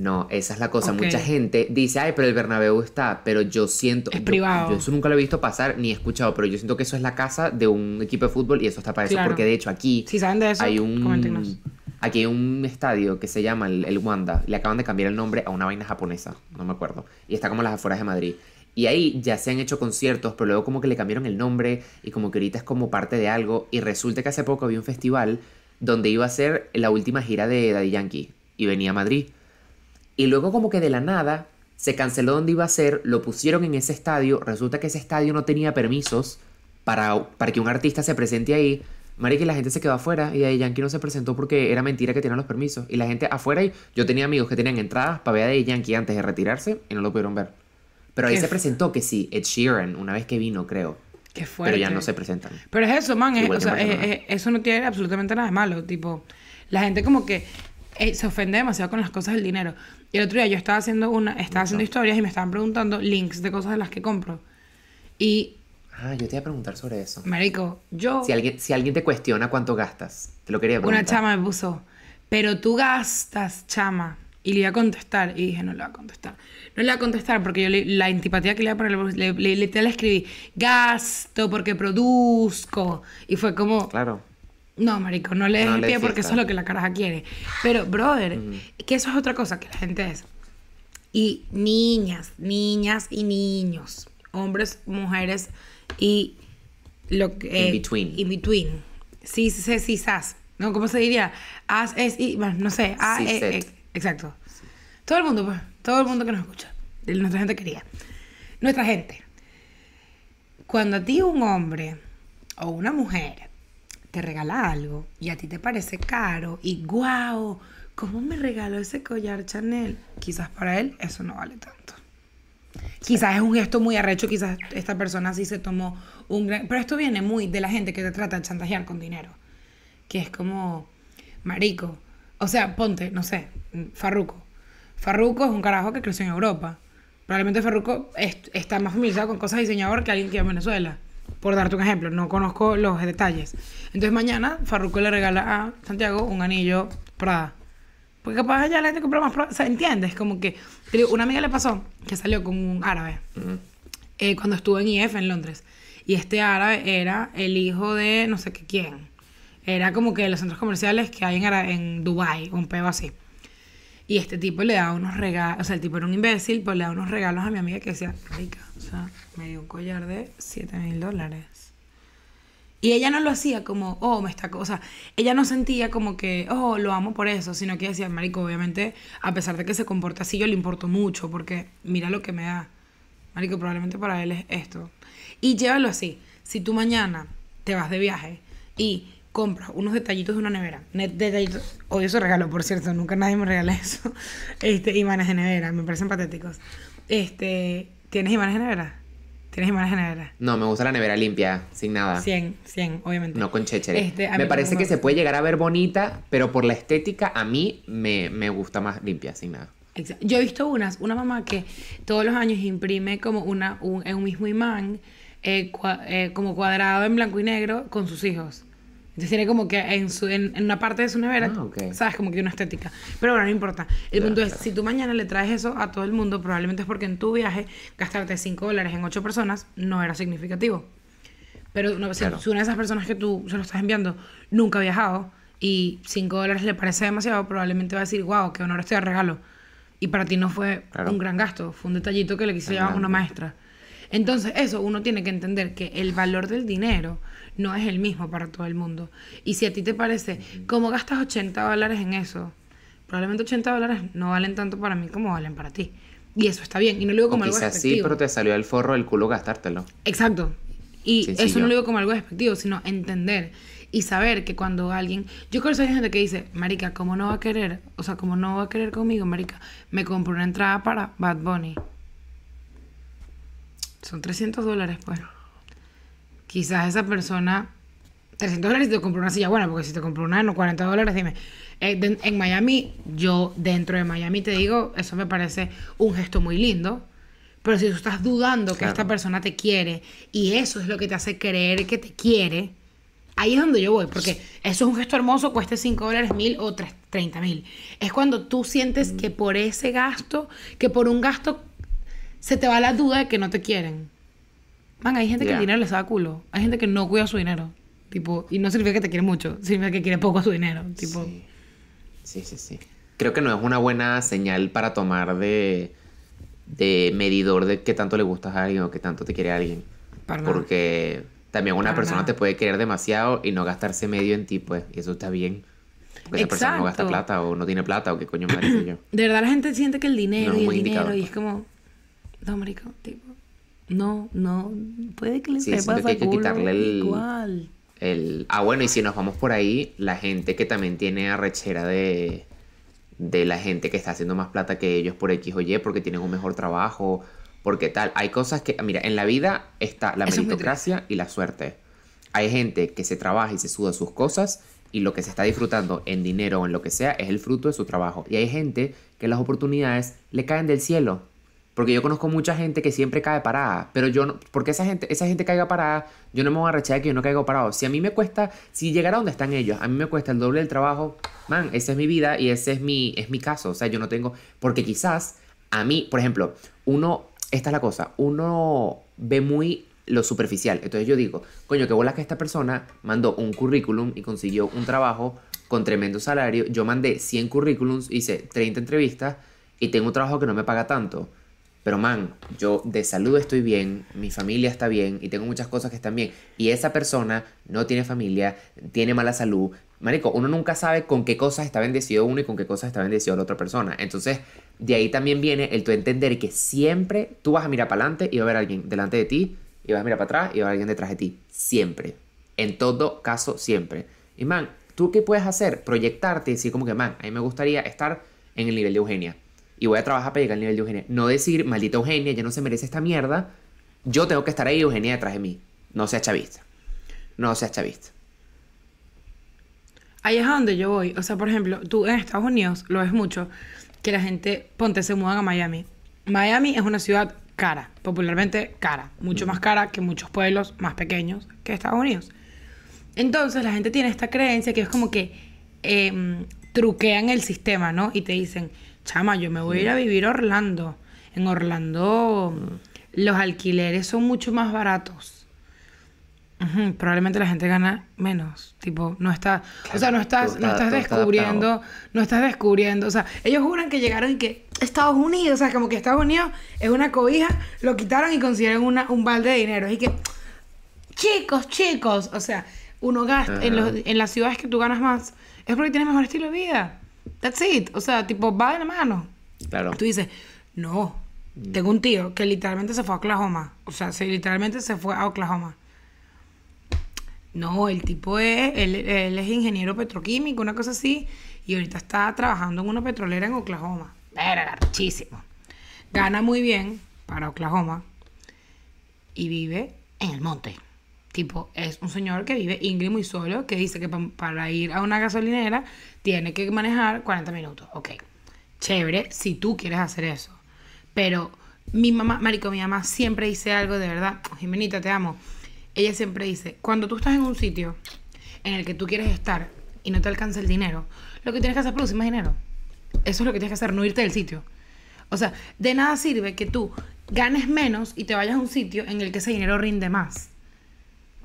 No, esa es la cosa. Mucha gente dice, ay, pero el Bernabéu está, pero yo siento... Es yo- privado. Yo eso nunca lo he visto pasar ni he escuchado, pero yo siento que eso es la casa de un equipo de fútbol y eso está para eso. Porque de hecho aquí Si saben de eso, hay un... coméntenos. Aquí hay un estadio que se llama el, el Wanda. Le acaban de cambiar el nombre a una vaina japonesa, no me acuerdo. Y está como a las afueras de Madrid. Y ahí ya se han hecho conciertos, pero luego como que le cambiaron el nombre y como que ahorita es como parte de algo. Y resulta que hace poco había un festival donde iba a ser la última gira de Daddy Yankee. Y venía a Madrid. Y luego como que de la nada se canceló donde iba a ser, lo pusieron en ese estadio, resulta que ese estadio no tenía permisos para, para que un artista se presente ahí. Marica, y la gente se quedó afuera y Daddy Yankee no se presentó porque era mentira que tenían los permisos. Y la gente afuera, y yo tenía amigos que tenían entradas para ver a Daddy Yankee antes de retirarse y no lo pudieron ver. Pero ahí Qué se presentó que sí, Ed Sheeran, una vez que vino, creo. Qué fuerte. Pero ya no se presentan. Pero es eso, man. es- Igual o que sea, Barcelona. es- es- eso no tiene absolutamente nada de malo. Tipo, la gente como que eh, se ofende demasiado con las cosas del dinero. Y el otro día yo estaba haciendo una, estaba haciendo historias y me estaban preguntando links de cosas de las que compro. Y, Ah, yo te iba a preguntar sobre eso. marico, yo... Si alguien, si alguien te cuestiona cuánto gastas, te lo quería preguntar. Una chama me puso, pero tú gastas, chama. Y le iba a contestar. Y dije, no le voy a contestar. No le voy a contestar porque yo le- la antipatía que le iba a poner, le, le, le- le escribí, gasto porque produzco. Y fue como, Claro. No, marico, no le des No el pie porque eso es lo que la caraja quiere. Pero, brother, que eso es otra cosa que la gente es. Y niñas, niñas y niños, hombres, mujeres y lo que... In between. In between. Sí, sí, sí, sí, sas. ¿No? ¿Cómo se diría? As, es, y, bueno, no sé. A, Sí, e, e- exacto. Todo el mundo, pues. Todo el mundo que nos escucha. Nuestra gente quería. Nuestra gente. Cuando a ti un hombre o una mujer te regala algo y a ti te parece caro y guau, ¿cómo me regaló ese collar Chanel? Quizás para él eso no vale tanto. Quizás es un gesto muy arrecho, quizás esta persona sí se tomó un gran... Pero esto viene muy de la gente que te trata de chantajear con dinero. Que es como, marico. O sea, ponte, no sé, Farruco. Farruco es un carajo que creció en Europa. Probablemente Farruco est- está más familiarizado con cosas de diseñador que alguien que vive en Venezuela. Por darte un ejemplo, no conozco los detalles. Entonces mañana Farruko le regala a Santiago un anillo Prada. Porque capaz allá la gente compra más Prada. O sea, ¿entiendes? Como que... te digo, una amiga le pasó que salió con un árabe eh, cuando estuvo en IF en Londres. Y este árabe era el hijo de no sé qué quién. Era como que los centros comerciales que hay en, en Dubai un peo así. Y este tipo le daba unos regalos, o sea, el tipo era un imbécil, pero le daba unos regalos a mi amiga que decía, rica, o sea, me dio un collar de 7 mil dólares. Y ella no lo hacía como, oh, me está... co-", O sea, ella no sentía como que, oh, lo amo por eso, sino que decía, marico, obviamente, a pesar de que se comporta así, yo le importo mucho, porque mira lo que me da. Marico, probablemente para él es esto. Y llévalo así. Si tú mañana te vas de viaje y compras unos detallitos de una nevera, ne- detallitos, odio ese regalo, por cierto, nunca nadie me regala eso, este, imanes de nevera, me parecen patéticos. Este, ¿tienes imanes de nevera? ¿Tienes imanes de nevera? No, me gusta la nevera limpia, sin nada. 100, 100, obviamente. No con chéchere. Este, me parece que me se puede llegar a ver bonita, pero por la estética a mí me, me gusta más limpia, sin nada. Exacto. Yo he visto unas, una mamá que todos los años imprime como una, un, un mismo imán, eh, cua- eh, como cuadrado en blanco y negro con sus hijos. Entonces tiene como que en, su, en, en una parte de su nevera, Ah, ok. ¿sabes? Como que una estética. Pero bueno, no importa. El Ya, punto es, claro. si tú mañana le traes eso a todo el mundo, probablemente es porque en tu viaje gastarte 5 dólares en 8 personas no era significativo. Pero no, si, Claro. si una de esas personas que tú se lo estás enviando nunca ha viajado y 5 dólares le parece demasiado, probablemente va a decir, wow, qué honor este regalo. Y para ti no fue Claro. un gran gasto, fue un detallito que le quise llevar a una maestra. Entonces, eso uno tiene que entender que el valor del dinero no es el mismo para todo el mundo. Y si a ti te parece, como gastas 80 dólares en eso, probablemente 80 dólares no valen tanto para mí como valen para ti. Y eso está bien. Y no lo digo O como algo quizás sí, despectivo. pero te salió el forro del culo gastártelo. Exacto. Y Sencillo. eso no lo digo como algo despectivo, sino entender y saber que cuando alguien. Yo creo que hay gente que dice, Marica, ¿cómo no va a querer? O sea, ¿cómo no va a querer conmigo, Marica? Me compro una entrada para Bad Bunny. Son 300 dólares, pues. Quizás esa persona. 300 dólares y te compró una silla buena, porque si te compró una de 40 dólares, dime. Eh, de- en Miami, yo dentro de Miami te digo, eso me parece un gesto muy lindo. Pero si tú estás dudando que Claro. esta persona te quiere y eso es lo que te hace creer que te quiere, ahí es donde yo voy. Porque eso es un gesto hermoso, cueste 5 dólares, mil o tres- 30 mil. Es cuando tú sientes que por ese gasto, que por un gasto se te va la duda de que no te quieren. Man, hay gente que Ya. el dinero les da culo. Hay gente que no cuida su dinero. Tipo, y no significa que te quiere mucho, significa que quiere poco su dinero. Tipo, Sí. sí, sí, sí. Creo que no es una buena señal para tomar de, de medidor de qué tanto le gustas a alguien o qué tanto te quiere alguien. para nada. Porque también una Para persona nada. te puede querer demasiado y no gastarse medio en ti, pues, y eso está bien. Porque esa persona no gasta Exacto. plata o no tiene plata o qué coño madre yo. De verdad la gente siente que el dinero No y el dinero indicador, y pues. es como, no, marico, tipo, no, no, puede que le Sí, sepa que hay que quitarle el- igual. El, ah, bueno, y si nos vamos por ahí, la gente que también tiene arrechera de, de la gente que está haciendo más plata que ellos por X o Y, porque tienen un mejor trabajo, porque tal. Hay cosas que, mira, en la vida está la Eso meritocracia y la suerte. Hay gente que se trabaja y se suda sus cosas y lo que se está disfrutando en dinero o en lo que sea es el fruto de su trabajo. Y hay gente que las oportunidades le caen del cielo. Porque yo conozco mucha gente que siempre cae parada, pero yo no, porque esa gente, esa gente caiga parada, yo no me voy a arrechar de que yo no caiga parado. Si a mí me cuesta, si llegara donde están ellos, a mí me cuesta el doble del trabajo, man, esa es mi vida y ese es mi, es mi caso. O sea, yo no tengo, porque quizás a mí, por ejemplo, uno, esta es la cosa, uno ve muy lo superficial. Entonces yo digo, coño, qué bola que esta persona mandó un currículum y consiguió un trabajo con tremendo salario. Yo mandé 100 currículums, hice 30 entrevistas y tengo un trabajo que no me paga tanto. Pero man, yo de salud estoy bien, mi familia está bien y tengo muchas cosas que están bien. Y esa persona no tiene familia, tiene mala salud. Marico, uno nunca sabe con qué cosas está bendecido uno y con qué cosas está bendecido la otra persona. Entonces, de ahí también viene el tu entender que siempre tú vas a mirar para adelante y va a haber alguien delante de ti, y vas a mirar para atrás y va a haber alguien detrás de ti. Siempre. En todo caso, siempre. Y man, ¿tú qué puedes hacer? Proyectarte y decir como que, man, a mí me gustaría estar en el nivel de Eugenia y voy a trabajar para llegar al nivel de Eugenia. No decir, maldita Eugenia, ya no se merece esta mierda. Yo tengo que estar ahí, Eugenia, detrás de mí. No seas chavista. No seas chavista. Ahí es a donde yo voy. O sea, por ejemplo, tú en Estados Unidos lo ves mucho que la gente, ponte, se mudan a Miami. Miami es una ciudad cara, popularmente cara, mucho más cara que muchos pueblos más pequeños que Estados Unidos. Entonces la gente tiene esta creencia que es como que em, truquean el sistema, ¿no? Y te dicen, chama, yo me voy a ir a vivir a Orlando. En Orlando los alquileres son mucho más baratos. Probablemente la gente gana menos. Tipo, no está. o sea, no estás, no está- estás está descubriendo. No estás descubriendo. O sea, ellos juran que llegaron y que Estados Unidos, o sea, como que Estados Unidos es una cobija, lo quitaron y consiguieron una, un balde de dinero. Y que, chicos, chicos, o sea, uno gasta en, los- en las ciudades que tú ganas más, es porque tienes mejor estilo de vida. That's it. O sea, tipo, va de la mano. Claro. Tú dices, no, tengo un tío que literalmente se fue a Oklahoma. O sea, se, literalmente se fue a Oklahoma. No, el tipo es, él, él es ingeniero petroquímico, una cosa así, y ahorita está trabajando en una petrolera en Oklahoma. Verga, muchísimo. Gana muy bien para Oklahoma y vive en el monte. Tipo, es un señor que vive íngrimo y solo, que dice que pa- para ir a una gasolinera tiene que manejar 40 minutos. Ok, chévere si tú quieres hacer eso. Pero mi mamá, marico, mi mamá siempre dice algo de verdad. Jimenita, te amo. Ella siempre dice, cuando tú estás en un sitio, en el que tú quieres estar y no te alcanza el dinero, lo que tienes que hacer es producir más dinero. Eso es lo que tienes que hacer, no irte del sitio. O sea, de nada sirve que tú ganes menos y te vayas a un sitio en el que ese dinero rinde más.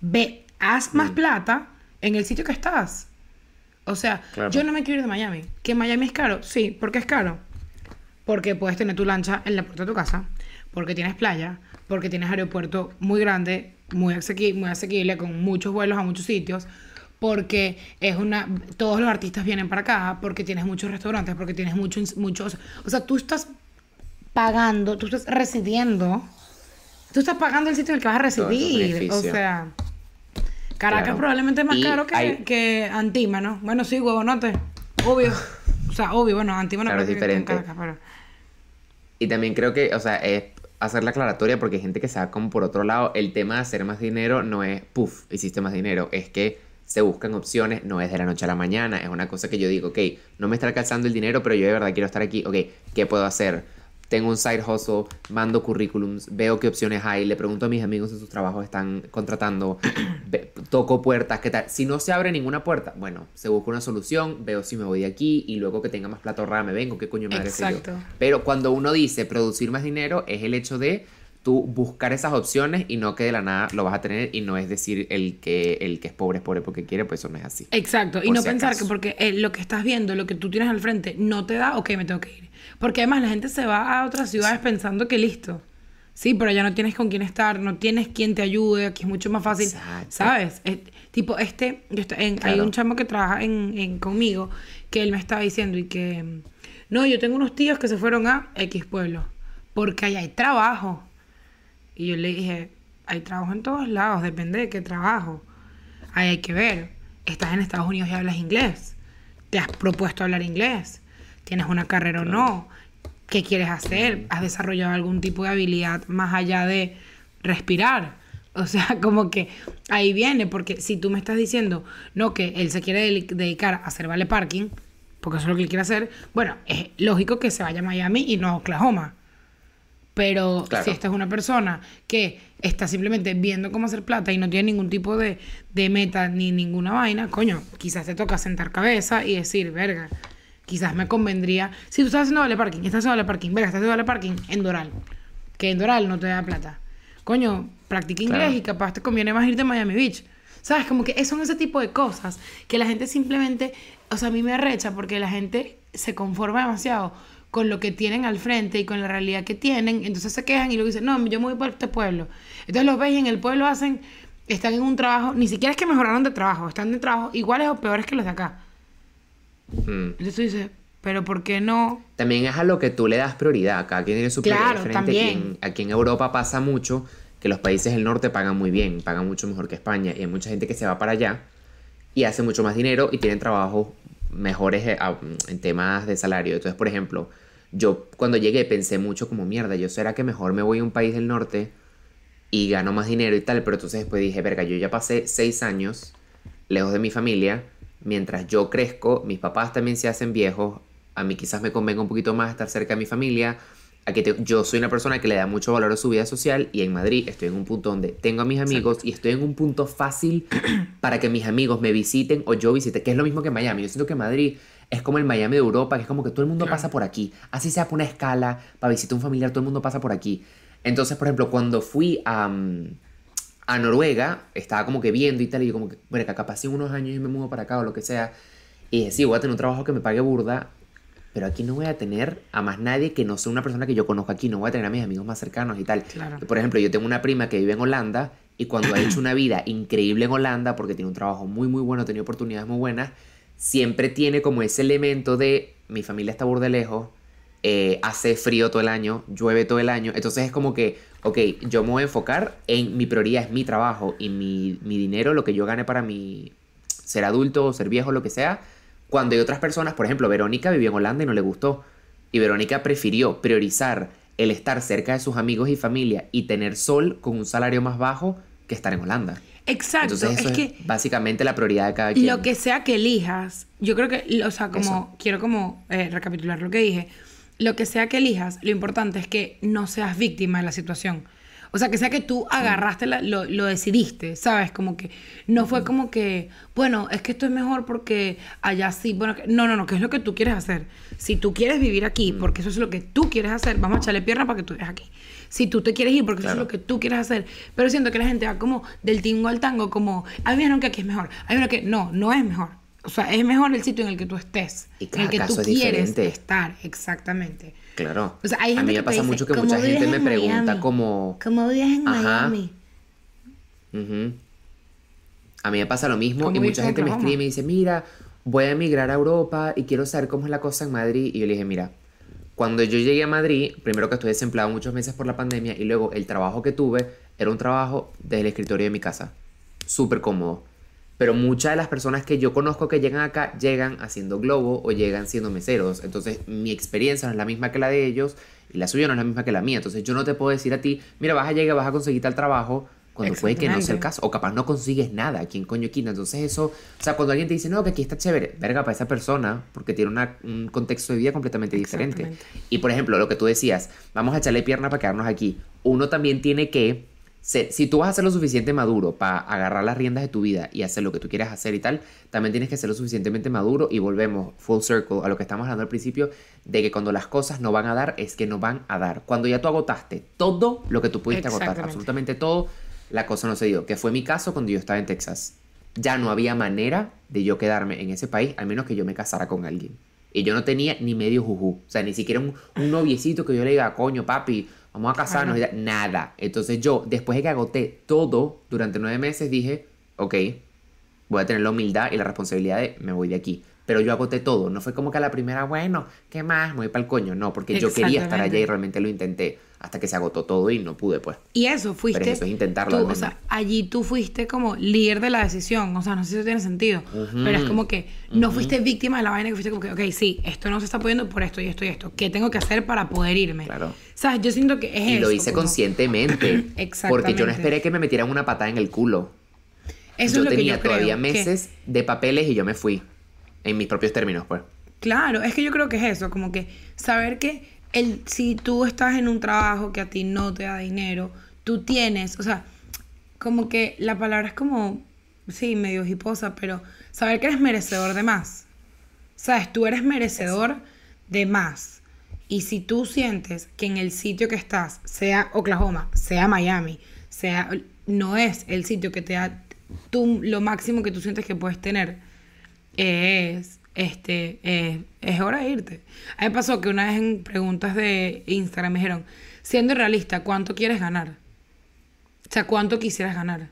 Ve, haz más Mm. plata en el sitio que estás. O sea, Claro. yo no me quiero ir de Miami. ¿Que Miami es caro? Sí, ¿por qué es caro? Porque puedes tener tu lancha en la puerta de tu casa, porque tienes playa, porque tienes aeropuerto muy grande, muy asequible, muy asequible con muchos vuelos a muchos sitios, porque es una todos los artistas vienen para acá, porque tienes muchos restaurantes, porque tienes muchos muchos, o sea, tú estás pagando, tú estás residiendo, tú estás pagando el sitio en el que vas a residir, o sea, Caracas Claro. probablemente es más Y caro que, hay- que Antima, ¿no? Bueno, sí, huevonote, obvio. O sea, obvio, bueno, Antima no Claro, es que diferente. Caracas, pero... Y también creo que, o sea, es hacer la aclaratoria porque hay gente que se va como por otro lado. El tema de hacer más dinero no es, puff, hiciste más dinero. Es que se buscan opciones, no es de la noche a la mañana. Es una cosa que yo digo, ok, no me está alcanzando el dinero, pero yo de verdad quiero estar aquí. Ok, ¿qué puedo hacer? Tengo un side hustle, mando currículums, veo qué opciones hay, le pregunto a mis amigos si sus trabajos están contratando, toco puertas, ¿qué tal? Si no se abre ninguna puerta, bueno, se busca una solución, veo si me voy de aquí y luego que tenga más plata ahorrada me vengo, qué coño madre sé yo. Exacto. Pero cuando uno dice producir más dinero, es el hecho de tú buscar esas opciones y no que de la nada lo vas a tener y no es decir el que, el que es pobre es pobre porque quiere, pues eso no es así. Exacto, y no si pensar acaso. que porque eh, lo que estás viendo, lo que tú tienes al frente, no te da, ok, me tengo que ir. Porque además la gente se va a otras ciudades pensando que listo. Sí, pero ya no tienes con quién estar, no tienes quien te ayude, aquí es mucho más fácil, Exacto. ¿sabes? Eh, tipo, este, yo estoy- en- hay un chamo que trabaja en, en- conmigo que él me estaba diciendo y que, no, yo tengo unos tíos que se fueron a X pueblo, porque ahí hay trabajo. Y yo le dije, hay trabajo en todos lados, depende de qué trabajo. Ahí hay que ver. Estás en Estados Unidos y hablas inglés. Te has propuesto hablar inglés. Tienes una carrera o no. ¿Qué quieres hacer? ¿Has desarrollado algún tipo de habilidad más allá de respirar? O sea, como que ahí viene, porque si tú me estás diciendo, no, que él se quiere dedi- dedicar a hacer vale parking, porque eso es lo que él quiere hacer, bueno, es lógico que se vaya a Miami y no a Oklahoma. Pero Claro. si esta es una persona que está simplemente viendo cómo hacer plata y no tiene ningún tipo de, de meta ni ninguna vaina, coño, quizás te toca sentar cabeza y decir, verga, quizás me convendría. Si tú estás haciendo vale parking, estás haciendo vale parking, verga, estás haciendo vale parking en Doral, que en Doral no te da plata. Coño, practica inglés Claro. y capaz te conviene más irte a Miami Beach. ¿Sabes? Como que son ese tipo de cosas que la gente simplemente, o sea, a mí me arrecha porque la gente se conforma demasiado con lo que tienen al frente y con la realidad que tienen, entonces se quejan y luego dicen, no, yo me voy para este pueblo. Entonces los ves y en el pueblo hacen, están en un trabajo, ni siquiera es que mejoraron de trabajo, están de trabajo iguales o peores que los de acá. Mm. Entonces tú dices, pero ¿por qué no? También es a lo que tú le das prioridad. Cada quien tiene su prioridad Claro, diferente. Aquí también. en, aquí en Europa pasa mucho que los países del norte pagan muy bien, pagan mucho mejor que España. Y hay mucha gente que se va para allá y hace mucho más dinero y tienen trabajos mejores eh, en temas de salario. Entonces, por ejemplo, yo cuando llegué pensé mucho como mierda, yo será que mejor me voy a un país del norte y gano más dinero y tal, pero entonces después dije, verga, yo ya pasé seis años lejos de mi familia, mientras yo crezco, mis papás también se hacen viejos, a mí quizás me convenga un poquito más estar cerca de mi familia, a que te- yo soy una persona que le da mucho valor a su vida social y en Madrid estoy en un punto donde tengo a mis amigos y estoy en un punto fácil para que mis amigos me visiten o yo visite, que es lo mismo que Miami. Yo siento que Madrid es como el Miami de Europa, que es como que todo el mundo Claro. pasa por aquí, así sea por una escala, para visitar un familiar, todo el mundo pasa por aquí. Entonces, por ejemplo, cuando fui a, mm, a Noruega, estaba como que viendo y tal, y yo como que, bueno, que capaz en unos años yo me mudo para acá o lo que sea. Y dije, sí, voy a tener un trabajo que me pague burda, pero aquí no voy a tener a más nadie que no sea una persona que yo conozco aquí, no voy a tener a mis amigos más cercanos y tal. Claro. Por ejemplo, yo tengo una prima que vive en Holanda y cuando ha hecho una vida increíble en Holanda, porque tiene un trabajo muy, muy bueno, ha tenido oportunidades muy buenas, siempre tiene como ese elemento de mi familia está burda lejos, eh, hace frío todo el año, llueve todo el año, entonces es como que, ok, yo me voy a enfocar en mi prioridad, es mi trabajo y mi, mi dinero, lo que yo gane para mi ser adulto o ser viejo, lo que sea, cuando hay otras personas, por ejemplo, Verónica vivió en Holanda y no le gustó, y Verónica prefirió priorizar el estar cerca de sus amigos y familia y tener sol con un salario más bajo que estar en Holanda. Exacto, Entonces eso es básicamente la prioridad de cada quien. Lo que sea que elijas, yo creo que, o sea, como Eso. quiero como eh, recapitular lo que dije, lo que sea que elijas, lo importante es que no seas víctima de la situación. O sea, que sea que tú agarraste, la- lo, lo decidiste, ¿sabes? Como que no fue como que, bueno, es que esto es mejor porque allá sí, bueno, que- no, no, no, ¿qué es lo que tú quieres hacer? Si tú quieres vivir aquí, porque eso es lo que tú quieres hacer, vamos a echarle pierna para que tú estés aquí. Si tú te quieres ir, porque eso es lo que tú quieres hacer. Pero siento que la gente va como del tingo al tango, como, a mí me dijeron que aquí es mejor. A mí me dijeron que no, no es mejor. O sea, es mejor el sitio en el que tú estés, Y en el que tú quieres diferente. estar, exactamente. Claro. O sea, hay a mí me pasa dice, mucho que "¿Cómo mucha gente me pregunta Miami? como... ¿Cómo vives en Ajá. Miami? Ujú. A mí me pasa lo mismo ¿Cómo y mucha en gente me escribe y me dice, mira, voy a emigrar a Europa y quiero saber cómo es la cosa en Madrid. Y yo le dije, mira, cuando yo llegué a Madrid, primero que estuve desempleado muchos meses por la pandemia y luego el trabajo que tuve era un trabajo desde el escritorio de mi casa. Súper cómodo. Pero muchas de las personas que yo conozco que llegan acá llegan haciendo globo o llegan siendo meseros. Entonces mi experiencia no es la misma que la de ellos y la suya no es la misma que la mía. Entonces yo no te puedo decir a ti, mira, vas a llegar, vas a conseguir tal trabajo cuando puede que no sea el caso. O capaz no consigues nada. ¿Quién coño quita? Entonces eso, o sea, cuando alguien te dice, no, que aquí está chévere, verga para esa persona, porque tiene una- un contexto de vida completamente diferente. Y por ejemplo, lo que tú decías, vamos a echarle pierna para quedarnos aquí. Uno también tiene que, si tú vas a ser lo suficiente maduro para agarrar las riendas de tu vida y hacer lo que tú quieras hacer y tal, también tienes que ser lo suficientemente maduro y volvemos full circle a lo que estamos hablando al principio, de que cuando las cosas no van a dar, es que no van a dar. Cuando ya tú agotaste todo lo que tú pudiste agotar, absolutamente todo, la cosa no se dio. Que fue mi caso cuando yo estaba en Texas. Ya no había manera de yo quedarme en ese país, al menos que yo me casara con alguien. Y yo no tenía ni medio juju. O sea, ni siquiera un, un noviecito que yo le diga, coño, papi, vamos a casarnos. Nada. Entonces yo, después de que agoté todo durante nueve meses, dije, ok, voy a tener la humildad y la responsabilidad de me voy de aquí. Pero yo agoté todo. No fue como que a la primera, bueno, ¿qué más? Me voy para el coño. No, porque yo quería estar allá y realmente lo intenté. Hasta que se agotó todo y no pude, pues. Y eso, fuiste. Pero eso es intentarlo, tú, o sea, allí tú fuiste como líder de la decisión. O sea, no sé si eso tiene sentido. Pero es como que no fuiste víctima de la vaina, que fuiste como que, ok, sí, esto no se está pudiendo por esto y esto y esto. ¿Qué tengo que hacer para poder irme? Claro. ¿Sabes? Yo siento que es Y lo eso, hice como- conscientemente. Porque yo no Exactamente. esperé que me metieran una patada en el culo. Eso yo es lo tenía que yo creo. todavía que- meses de papeles y yo me fui. En mis propios términos, pues. Claro, es que yo creo que es eso, como que saber que el, si tú estás en un trabajo que a ti no te da dinero, tú tienes, o sea, como que la palabra es como, sí, medio hiposa, pero saber que eres merecedor de más. Sabes, tú eres merecedor de más. Y si tú sientes que en el sitio que estás, sea Oklahoma, sea Miami, sea no es el sitio que te da tú lo máximo que tú sientes que puedes tener, es este eh, es hora de irte. A mí pasó que una vez en preguntas de Instagram me dijeron, siendo realista, ¿cuánto quieres ganar? O sea, ¿cuánto quisieras ganar?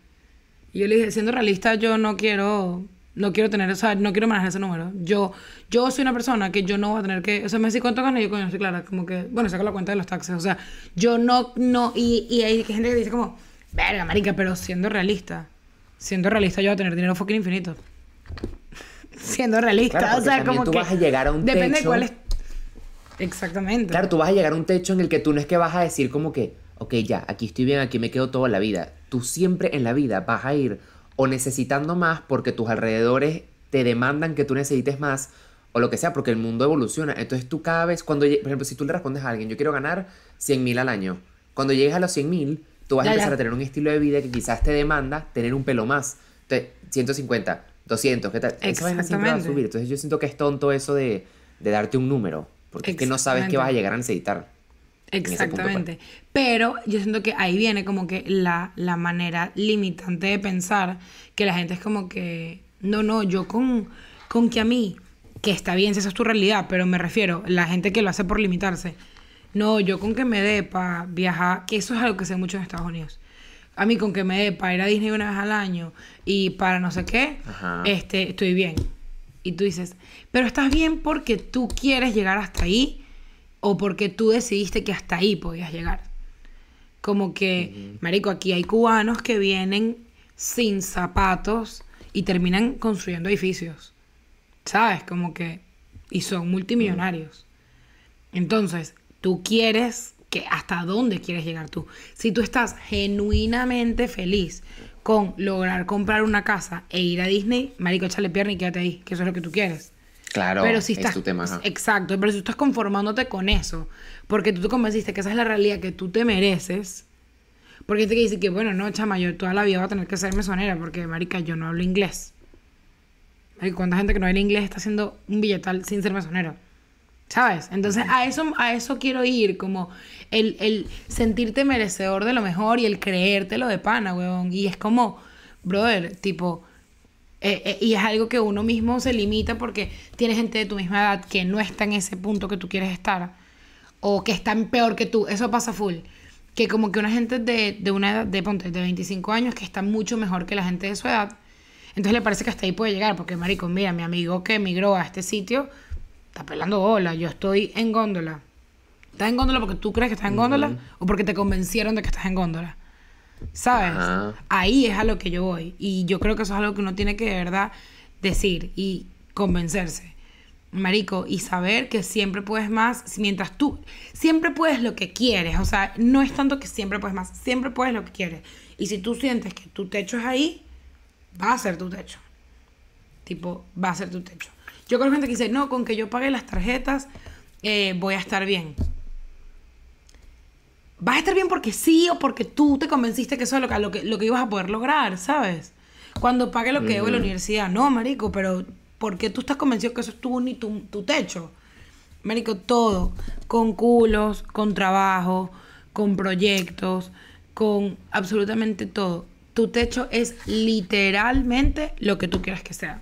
Y yo le dije, siendo realista, yo no quiero, no quiero tener, o sea, no quiero manejar ese número. Yo, yo soy una persona que yo no voy a tener que, o sea, me dice cuánto gano y yo, coño, estoy clara, como que, bueno, saco la cuenta de los taxes, o sea, yo no, no, y, y hay gente que dice como, verga, marica, pero siendo realista, siendo realista yo voy a tener dinero fucking infinito. Siendo realista, Claro, o sea, como tú que vas a llegar a un depende de techo. cuál es, exactamente. Claro, tú vas a llegar a un techo en el que tú no es que vas a decir como que, ok, ya, aquí estoy bien, aquí me quedo toda la vida. Tú siempre en la vida vas a ir o necesitando más porque tus alrededores te demandan que tú necesites más o lo que sea, porque el mundo evoluciona. Entonces tú cada vez, cuando, por ejemplo, si tú le respondes a alguien, yo quiero ganar 100 mil al año, cuando llegues a los 100 mil, tú vas Ya, a empezar ya. a tener un estilo de vida que quizás te demanda tener un pelo más. Entonces, 150, 200, ¿qué tal? Esa vaina siempre va a subir. Entonces yo siento que es tonto eso de, de darte un número, porque es que no sabes qué Exactamente. vas a llegar a necesitar. punto, pues. Exactamente. Pero yo siento que ahí viene como que la, la manera limitante de pensar que la gente es como que, no, no, yo con, con que a mí, que está bien si esa es tu realidad, pero me refiero, la gente que lo hace por limitarse, no, yo con que me dé para viajar, que eso es algo que sé mucho en Estados Unidos. A mí con que me dé para ir a Disney una vez al año y para no sé qué, Ajá. este, estoy bien. Y tú dices, pero estás bien porque tú quieres llegar hasta ahí o porque tú decidiste que hasta ahí podías llegar. Como que, marico, aquí hay cubanos que vienen sin zapatos y terminan construyendo edificios. ¿Sabes? Como que... Y son multimillonarios. Entonces, tú quieres que hasta dónde quieres llegar tú. Si tú estás genuinamente feliz con lograr comprar una casa e ir a Disney, marico, échale pierna y quédate ahí, que eso es lo que tú quieres. Claro, pero si es estás tu tema. exacto, pero si tú estás conformándote con eso, porque tú te convenciste que esa es la realidad que tú te mereces, Porque gente que dice que, bueno, no, chama, yo toda la vida voy a tener que ser mesonera porque, marica, yo no hablo inglés. Marica, ¿cuánta gente que no habla inglés está haciendo un billetal sin ser mesonero? ¿Sabes? Entonces a eso, a eso quiero ir, como el, el sentirte merecedor de lo mejor y el creértelo de pana, weón. Y es como, brother, tipo... eh, eh, y es algo que uno mismo se limita porque tiene gente de tu misma edad que no está en ese punto que tú quieres estar o que están peor que tú. Eso pasa full. Que como que una gente de, de una edad, de ponte, de 25 años que está mucho mejor que la gente de su edad. Entonces le parece que hasta ahí puede llegar. Porque, marico, mira, mi amigo que emigró a este sitio está pelando bola. Yo estoy en góndola. ¿Estás en góndola porque tú crees que estás en góndola? ¿O porque te convencieron de que estás en góndola? ¿Sabes? Ajá. Ahí es a lo que yo voy. Y yo creo que eso es algo que uno tiene que de verdad decir y convencerse. Marico, y saber que siempre puedes más mientras tú, siempre puedes lo que quieres. O sea, no es tanto que siempre puedes más, siempre puedes lo que quieres. Y si tú sientes que tu techo es ahí, va a ser tu techo. Tipo, va a ser tu techo. Yo conozco gente que dice, no, con que yo pague las tarjetas, eh, voy a estar bien. Vas a estar bien porque sí o porque tú te convenciste que eso es lo que, lo que, lo que ibas a poder lograr, ¿sabes? Cuando pague lo que debo en la universidad. No, marico, pero ¿por qué tú estás convencido que eso es tu, ni tu, tu techo? Marico, todo. Con culos, con trabajo, con proyectos, con absolutamente todo. Tu techo es literalmente lo que tú quieras que sea.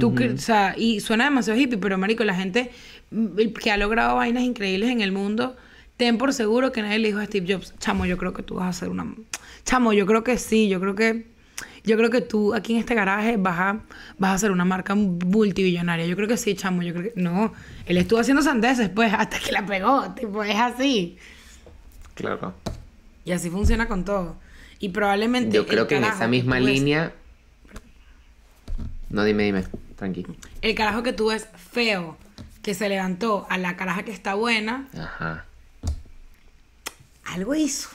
Tú, que- o sea, y suena demasiado hippie, pero marico, la gente mm, que ha logrado vainas increíbles en el mundo, ten por seguro que nadie le dijo a Steve Jobs, chamo, yo creo que tú vas a hacer una... Chamo, yo creo que sí, yo creo que... Yo creo que tú aquí en este garaje vas a, vas a hacer una marca multibillonaria. Yo creo que sí, chamo, yo creo que... No, él estuvo haciendo sandeces, pues, hasta que la pegó, tipo, es así. Claro. Y así funciona con todo. Y probablemente... Yo creo que en esa misma ves- línea. No, dime, dime. Tranqui. El carajo que tú ves feo, que se levantó a la caraja que está buena, Ajá. algo hizo.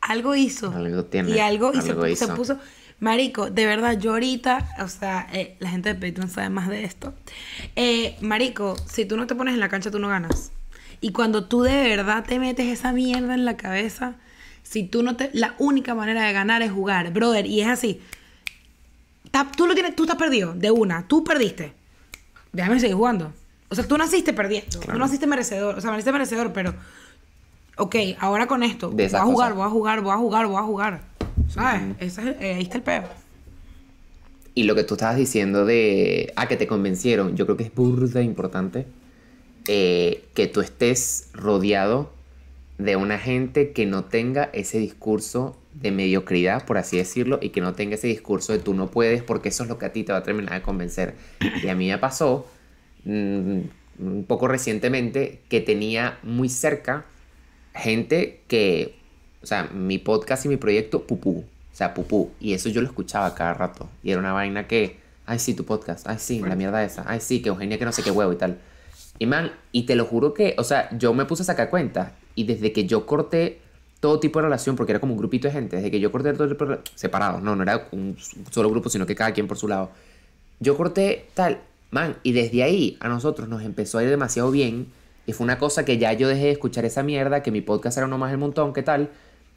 Algo hizo. Algo tiene, Y algo, y se algo pu- se, hizo. puso. Marico, de verdad, yo ahorita, o sea, eh, la gente de Patreon sabe más de esto. Eh, marico, si tú no te pones en la cancha, tú no ganas. Y cuando tú de verdad te metes esa mierda en la cabeza, si tú no te. La única manera de ganar es jugar, brother. Y es así. Tú lo tienes, tú estás perdido, de una. Tú perdiste. Déjame seguir jugando. O sea, tú naciste perdiendo. Tú naciste merecedor. O sea, naciste merecedor, pero. Ok, ahora con esto. Voy a jugar, voy a jugar, voy a jugar, voy a jugar. ¿Sabes? Ese es el- eh, ahí está el peo. Y lo que tú estabas diciendo de. Ah, que te convencieron. Yo creo que es burda importante eh, que tú estés rodeado de una gente que no tenga ese discurso de mediocridad, por así decirlo, y que no tenga ese discurso de tú no puedes, porque eso es lo que a ti te va a terminar de convencer. Y a mí me pasó mm, un poco recientemente que tenía muy cerca gente que, o sea, mi podcast y mi proyecto, pupú, o sea, pupú, y eso yo lo escuchaba cada rato, y era una vaina que, ay, sí, tu podcast, ay, sí, la mierda esa, ay, sí, que Eugenia que no sé qué huevo y tal. Y man, y te lo juro que, o sea, yo me puse a sacar cuenta, y desde que yo corté todo tipo de relación, porque era como un grupito de gente, desde que yo corté todo tipo de separados, no, no era un solo grupo, sino que cada quien por su lado. Yo corté tal, man, y desde ahí a nosotros nos empezó a ir demasiado bien. Y fue una cosa que ya yo dejé de escuchar esa mierda, que mi podcast era uno más del montón, ¿qué tal?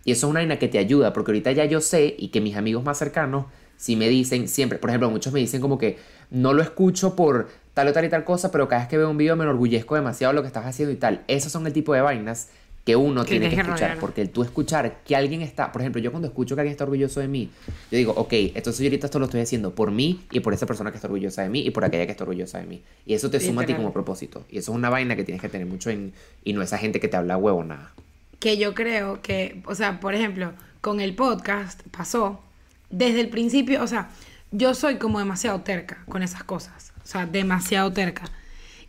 Y eso es una vaina que te ayuda, porque ahorita ya yo sé y que mis amigos más cercanos, si me dicen siempre, por ejemplo, muchos me dicen como que no lo escucho por tal o tal y tal cosa, pero cada vez que veo un video me enorgullezco demasiado de lo que estás haciendo y tal. Esos son el tipo de vainas que uno Que tiene que escuchar, rodear. porque el tú escuchar que alguien está, por ejemplo, yo cuando escucho que alguien está orgulloso de mí, yo digo, ok, entonces yo ahorita esto lo estoy haciendo por mí y por esa persona que está orgullosa de mí y por aquella que está orgullosa de mí. Y eso te suma a ti como propósito. Y eso es una vaina que tienes que tener mucho en, y no esa gente que te habla huevo nada. que yo creo que, o sea, por ejemplo, con el podcast pasó desde el principio, o sea, yo soy como demasiado terca con esas cosas, o sea, demasiado terca.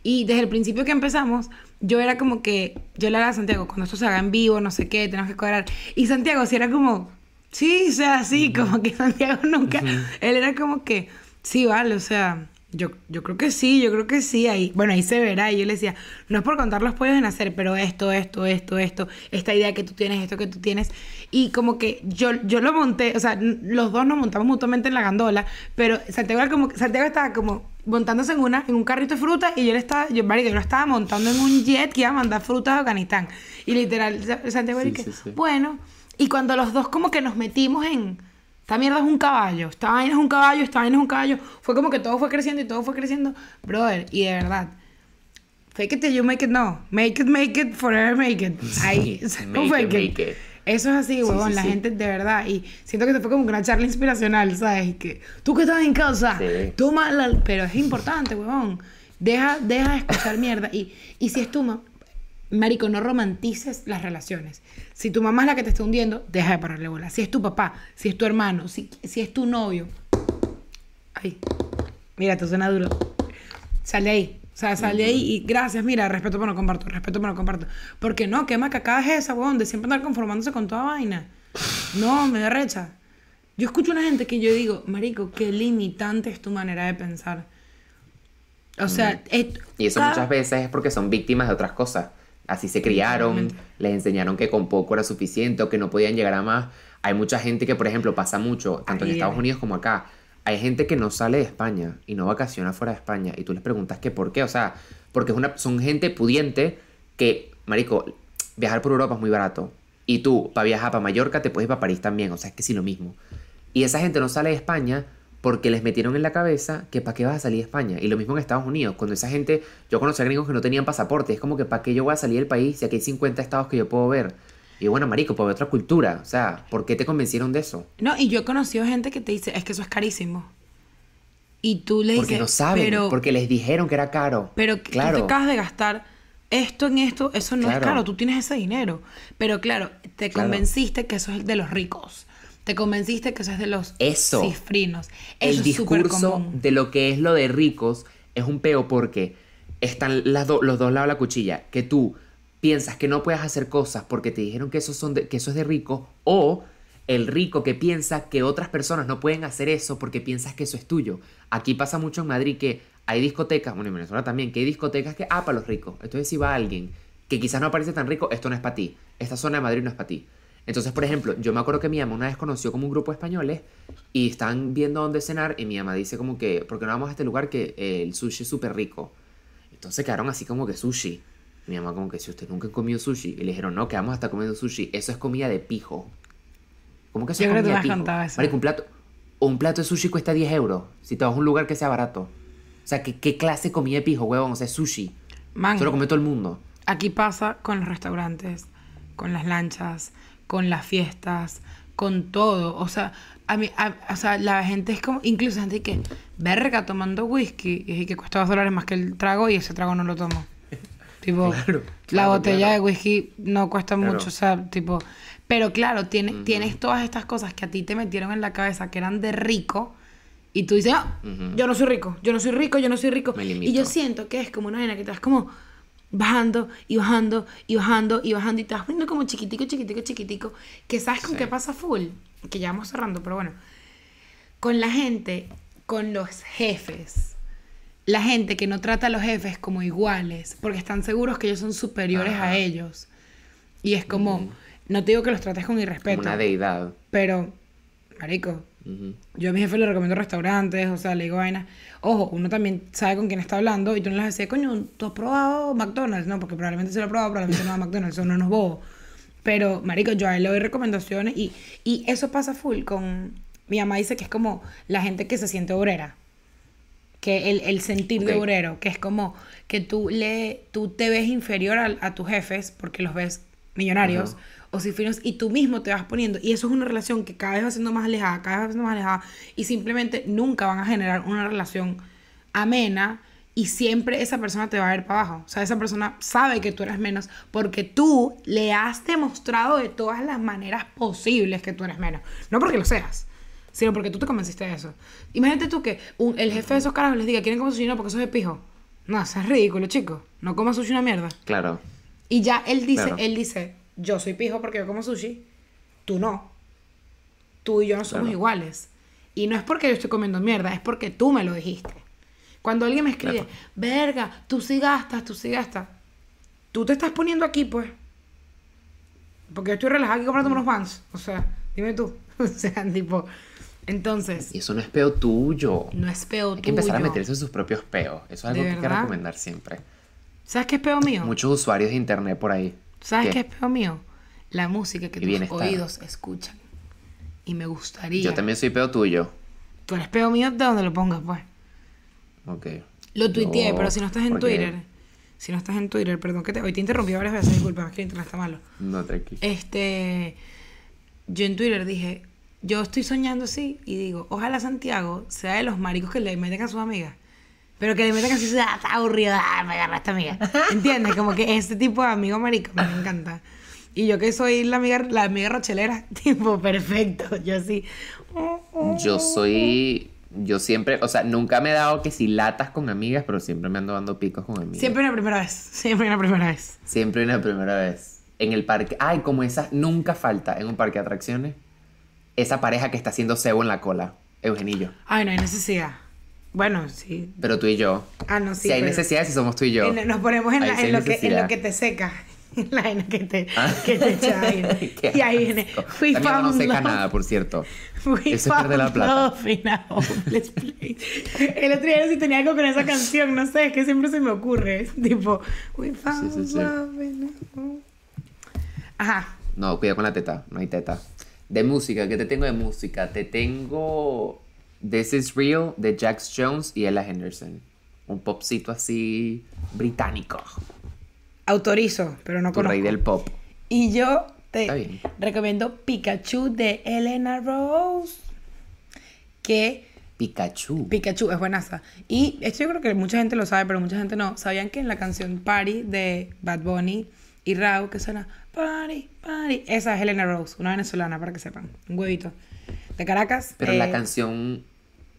Y desde el principio que empezamos, yo era como que, yo le hablaba a Santiago, cuando esto se haga en vivo, no sé qué, tenemos que cuadrar. Y Santiago sí era como, sí, o sea, sí, como que Santiago nunca, él era como que, sí, vale, o sea, yo, yo creo que sí, yo creo que sí, ahí, bueno, ahí se verá. Y yo le decía, no es por contar los pollos de nacer, pero esto, esto, esto, esto, esta idea que tú tienes, esto que tú tienes. Y como que yo, yo lo monté, o sea, los dos nos montamos mutuamente en la gandola, pero Santiago, era como, Santiago estaba como montándose en una, en un carrito de fruta, y yo le estaba, yo, yo lo estaba montando en un jet que iba a mandar frutas a Afganistán. Y literal, Sa- Santiago Sí, era que, sí, sí. bueno, Y cuando los dos como que nos metimos en, esta mierda es un caballo, esta vaina es un caballo, esta vaina es un caballo, fue como que todo fue creciendo y todo fue creciendo, brother, y de verdad. Fake it till you make it, no. Make it, make it, forever make it. Ahí, no Make fake it, it. make it. Eso es así, Sí, huevón, sí, la sí. gente de verdad. Y siento que te fue como una charla inspiracional, ¿sabes? Que tú que estás en casa, Sí. toma la... Pero es importante, huevón. Deja, deja de escuchar mierda. Y, y si es tu mamá, marico, no romantices las relaciones. Si tu mamá es la que te está hundiendo, deja de pararle bola. Si es tu papá, si es tu hermano, si, si es tu novio. Ay, mira, esto suena duro. Sal de ahí. O sea, sal de ahí y gracias, mira, respeto pero no comparto, respeto pero no comparto. Porque no, qué macacada es esa, weón, de siempre andar conformándose con toda vaina. No, me da recha. Yo escucho una gente que yo digo, marico, qué limitante es tu manera de pensar. O sea, es- Y eso cada- muchas veces es porque son víctimas de otras cosas. Así se criaron, les enseñaron que con poco era suficiente o que no podían llegar a más. Hay mucha gente que, por ejemplo, pasa mucho, tanto en Ahí Estados viene. Unidos como acá. Hay gente que no sale de España y no vacaciona fuera de España. Y tú les preguntas que por qué. O sea, porque son gente pudiente que, marico, viajar por Europa es muy barato. Y tú, para viajar para Mallorca, te puedes ir para París también. O sea, es que sí lo mismo. Y esa gente no sale de España porque les metieron en la cabeza que para qué vas a salir de España. Y lo mismo en Estados Unidos. Cuando esa gente, yo conocí a gringos que no tenían pasaporte. Es como que para qué yo voy a salir del país si aquí hay 50 estados que yo puedo ver. Y bueno, marico, puedo ver otra cultura. O sea, ¿por qué te convencieron de eso? No, y yo he conocido gente que te dice, es que eso es carísimo. Y tú le Porque dices, no saben, pero, porque les dijeron que era caro. pero que tú claro. te acabas de gastar esto en esto, eso no es Claro. caro, tú tienes ese dinero. Pero claro, te Claro. convenciste que eso es de los ricos. Te convenciste que eso es de los Eso. cifrinos. el Eso es súper discurso de lo que es lo de ricos es un peo porque están las do- los dos lados de la cuchilla. Que tú piensas que no puedes hacer cosas porque te dijeron que eso, son de- que eso es de rico. O el rico que piensa que otras personas no pueden hacer eso porque piensas que eso es tuyo. Aquí pasa mucho en Madrid que hay discotecas, bueno, en Venezuela también, que hay discotecas que, ah, para los ricos. Entonces si va alguien que quizás no parece tan rico, esto no es para ti. Esta zona de Madrid no es para ti. Entonces, por ejemplo, yo me acuerdo que mi mamá una vez conoció como un grupo de españoles y están viendo dónde cenar y mi mamá dice como que, ¿por qué no vamos a este lugar que el sushi es súper rico? Entonces quedaron así como que sushi. Mi mamá como que si usted nunca ha comido sushi. Y le dijeron, no, que vamos a estar comiendo sushi. Eso es comida de pijo. ¿Cómo que eso Yo es comida de pijo? Marico, un plato, un plato de sushi cuesta 10 euros. Si te vas a un lugar que sea barato. O sea, ¿qué, qué clase de comida de pijo, huevón? O sea, sushi. Man, Eso lo come todo el mundo. Aquí pasa con los restaurantes, con las lanchas, con las fiestas, con todo. O sea, a mí, a- o sea, la gente es como, incluso gente que, verga, tomando whisky, y que cuesta dos dólares más que el trago y ese trago no lo tomo. Tipo, Claro, la claro, botella claro. de whisky no cuesta mucho, o sea, tipo, pero claro, tiene, tienes todas estas cosas que a ti te metieron en la cabeza que eran de rico. Y tú dices, ah, yo no soy rico, yo no soy rico, yo no soy rico. Y yo siento que es como una vaina que te vas como bajando y bajando y bajando y bajando y te vas poniendo como chiquitico, chiquitico, chiquitico. Que sabes con Sí. qué pasa full. Que ya vamos cerrando, pero bueno. Con la gente, con los jefes. La gente que no trata a los jefes como iguales porque están seguros que ellos son superiores a Ajá. ellos. Y es como, no te digo que los trates con Como irrespeto, una deidad. pero, marico, yo a mi jefe le recomiendo restaurantes, o sea, le digo vainas. Ojo, uno también sabe con quién está hablando y tú no le dices, coño, ¿tú has probado McDonald's? No, porque probablemente se lo ha probado, probablemente no a McDonald's, eso no nos bobo. Pero, marico, yo a él le doy recomendaciones y, y eso pasa full con... Mi mamá dice que es como la gente que se siente obrera. Que el, el sentir de obrero, que es como que tú, le, tú te ves inferior a, a tus jefes porque los ves millonarios o cifrinos y tú mismo te vas poniendo. Y eso es una relación que cada vez va siendo más alejada, cada vez va siendo más alejada y simplemente nunca van a generar una relación amena y siempre esa persona te va a ver para abajo. O sea, esa persona sabe que tú eres menos porque tú le has demostrado de todas las maneras posibles que tú eres menos. No porque lo seas, sino porque tú te convenciste de eso. Imagínate tú que un- el jefe de esos carajos les diga, ¿quieren comer sushi? No, porque eso es de pijo. No, eso es ridículo, chico. No comas sushi una mierda. Claro. Y ya él dice, Claro. él dice, yo soy pijo porque yo como sushi, tú no. Tú y yo no somos Claro. iguales. Y no es porque yo estoy comiendo mierda, es porque tú me lo dijiste. Cuando alguien me escribe, Claro. verga, tú sí gastas, tú sí gastas. Tú te estás poniendo aquí, pues. Porque yo estoy relajada aquí comprando unos vans. O sea, dime tú. o sea, tipo. Entonces, Y eso no es peo tuyo. no es peo Hay que empezar a tuyo. meterse en sus propios peos. Eso es ¿De algo que hay que recomendar siempre. ¿Sabes qué es peo mío? Muchos usuarios de internet por ahí. ¿Sabes qué ¿Qué? es peo mío? la música que Y tus bienestar. oídos escuchan. Y me gustaría. Yo también soy peo tuyo. Tú eres peo mío de donde lo pongas, pues. Ok. Lo tuiteé, No, pero si no estás en. Twitter. Si no estás en Twitter, perdón que te. Hoy te interrumpí varias veces, disculpa, es que el internet está malo. No, tranquilo. Este. Yo en Twitter dije. Yo estoy soñando así y digo, ojalá Santiago sea de los maricos que le meten a sus amigas. Pero que le meten así, "Ah, está aburrido, ah, me agarra esta amiga. ¿Entiendes? Como que este tipo de amigo marico me encanta. Y yo que soy la amiga, la amiga rochelera, tipo, perfecto. Yo así. Yo soy. Yo siempre, o sea, nunca me he dado que si latas con amigas, pero siempre me ando dando picos con amigas. Siempre una primera vez. Siempre una primera vez. Siempre una primera vez. En el parque. Ay, como esa nunca falta en un parque de atracciones. Esa pareja que está haciendo cebo en la cola. Eugenillo. Ay, no hay necesidad. Bueno, sí. Pero tú y yo. Ah, no, sí. si hay pero- necesidad, si somos tú y yo. En- nos ponemos en, Ahí la- sí en lo que, en necesidad. lo que te seca. En la vaina que te, Ah. que te echa. Qué Y ahí viene. We mierda no found seca love. nada, por cierto. We Eso es perder la found plata. El otro día no si tenía algo con esa canción, no sé, es que siempre se me ocurre. Es tipo, we found Sí, sí, sí. love in Ajá. No, cuidado con la teta. No hay teta. De música, ¿qué te tengo de música? Te tengo This Is Real de Jax Jones y Ella Henderson. Un popcito así británico. Autorizo, pero no Tu conozco. rey del pop. Y yo te recomiendo Pikachu de Elena Rose. Que Pikachu. Pikachu es buenaza. Y esto yo creo que mucha gente lo sabe, pero mucha gente no. ¿Sabían que en la canción Party de Bad Bunny y Rao, que suena Party, Party? Esa es Elena Rose, una venezolana, para que sepan. Un huevito. De Caracas. Pero eh, la canción.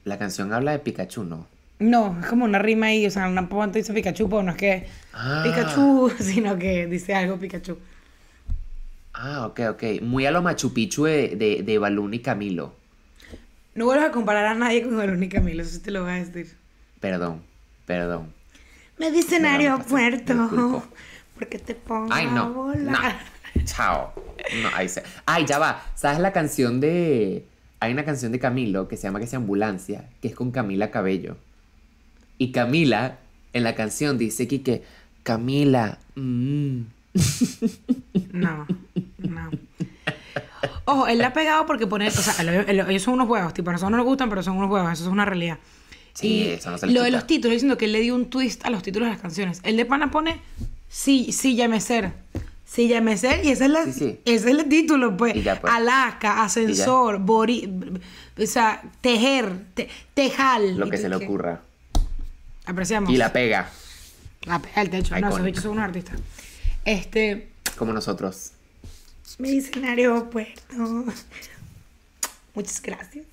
La canción habla de Pikachu, ¿no? No, es como una rima ahí, o sea, una ponte dice Pikachu, pero no es que Ah. Pikachu, sino que dice algo Pikachu. Ah, ok, ok. Muy a lo Machu Picchu de, de, de Balún y Camilo. No vuelvas a comparar a nadie con Verónica Camilo, eso sí te lo voy a decir. Perdón, perdón. Me dicen aeropuerto. Porque te pongo Ay, a no. No. volar. Chao. No, ahí se... Ay, ya va. ¿Sabes la canción de. Hay una canción de Camilo que se llama que es Ambulancia, que es con Camila Cabello. Y Camila, en la canción, dice que, que Camila. mm". No, no. Ojo, él la ha pegado porque pone, o sea, lo- lo- ellos son unos huevos, tipo, a nosotros no nos gustan, pero son unos huevos, eso es una realidad. Sí, y eso no se lo de los títulos, diciendo que él le dio un twist a los títulos de las canciones. El de pana pone sí, sí, ya me ser. Sí, ya me ser, y ese es, la, Sí, sí. ese es el título, pues. Y ya, pues. Alaska, ascensor, bori, o sea, tejer, te- tejal. Lo que se le ocurra. Apreciamos. Y la pega, La pega el techo. No, esos bichos son unos artistas. Este. como nosotros. Me dicen aeropuerto. Muchas gracias.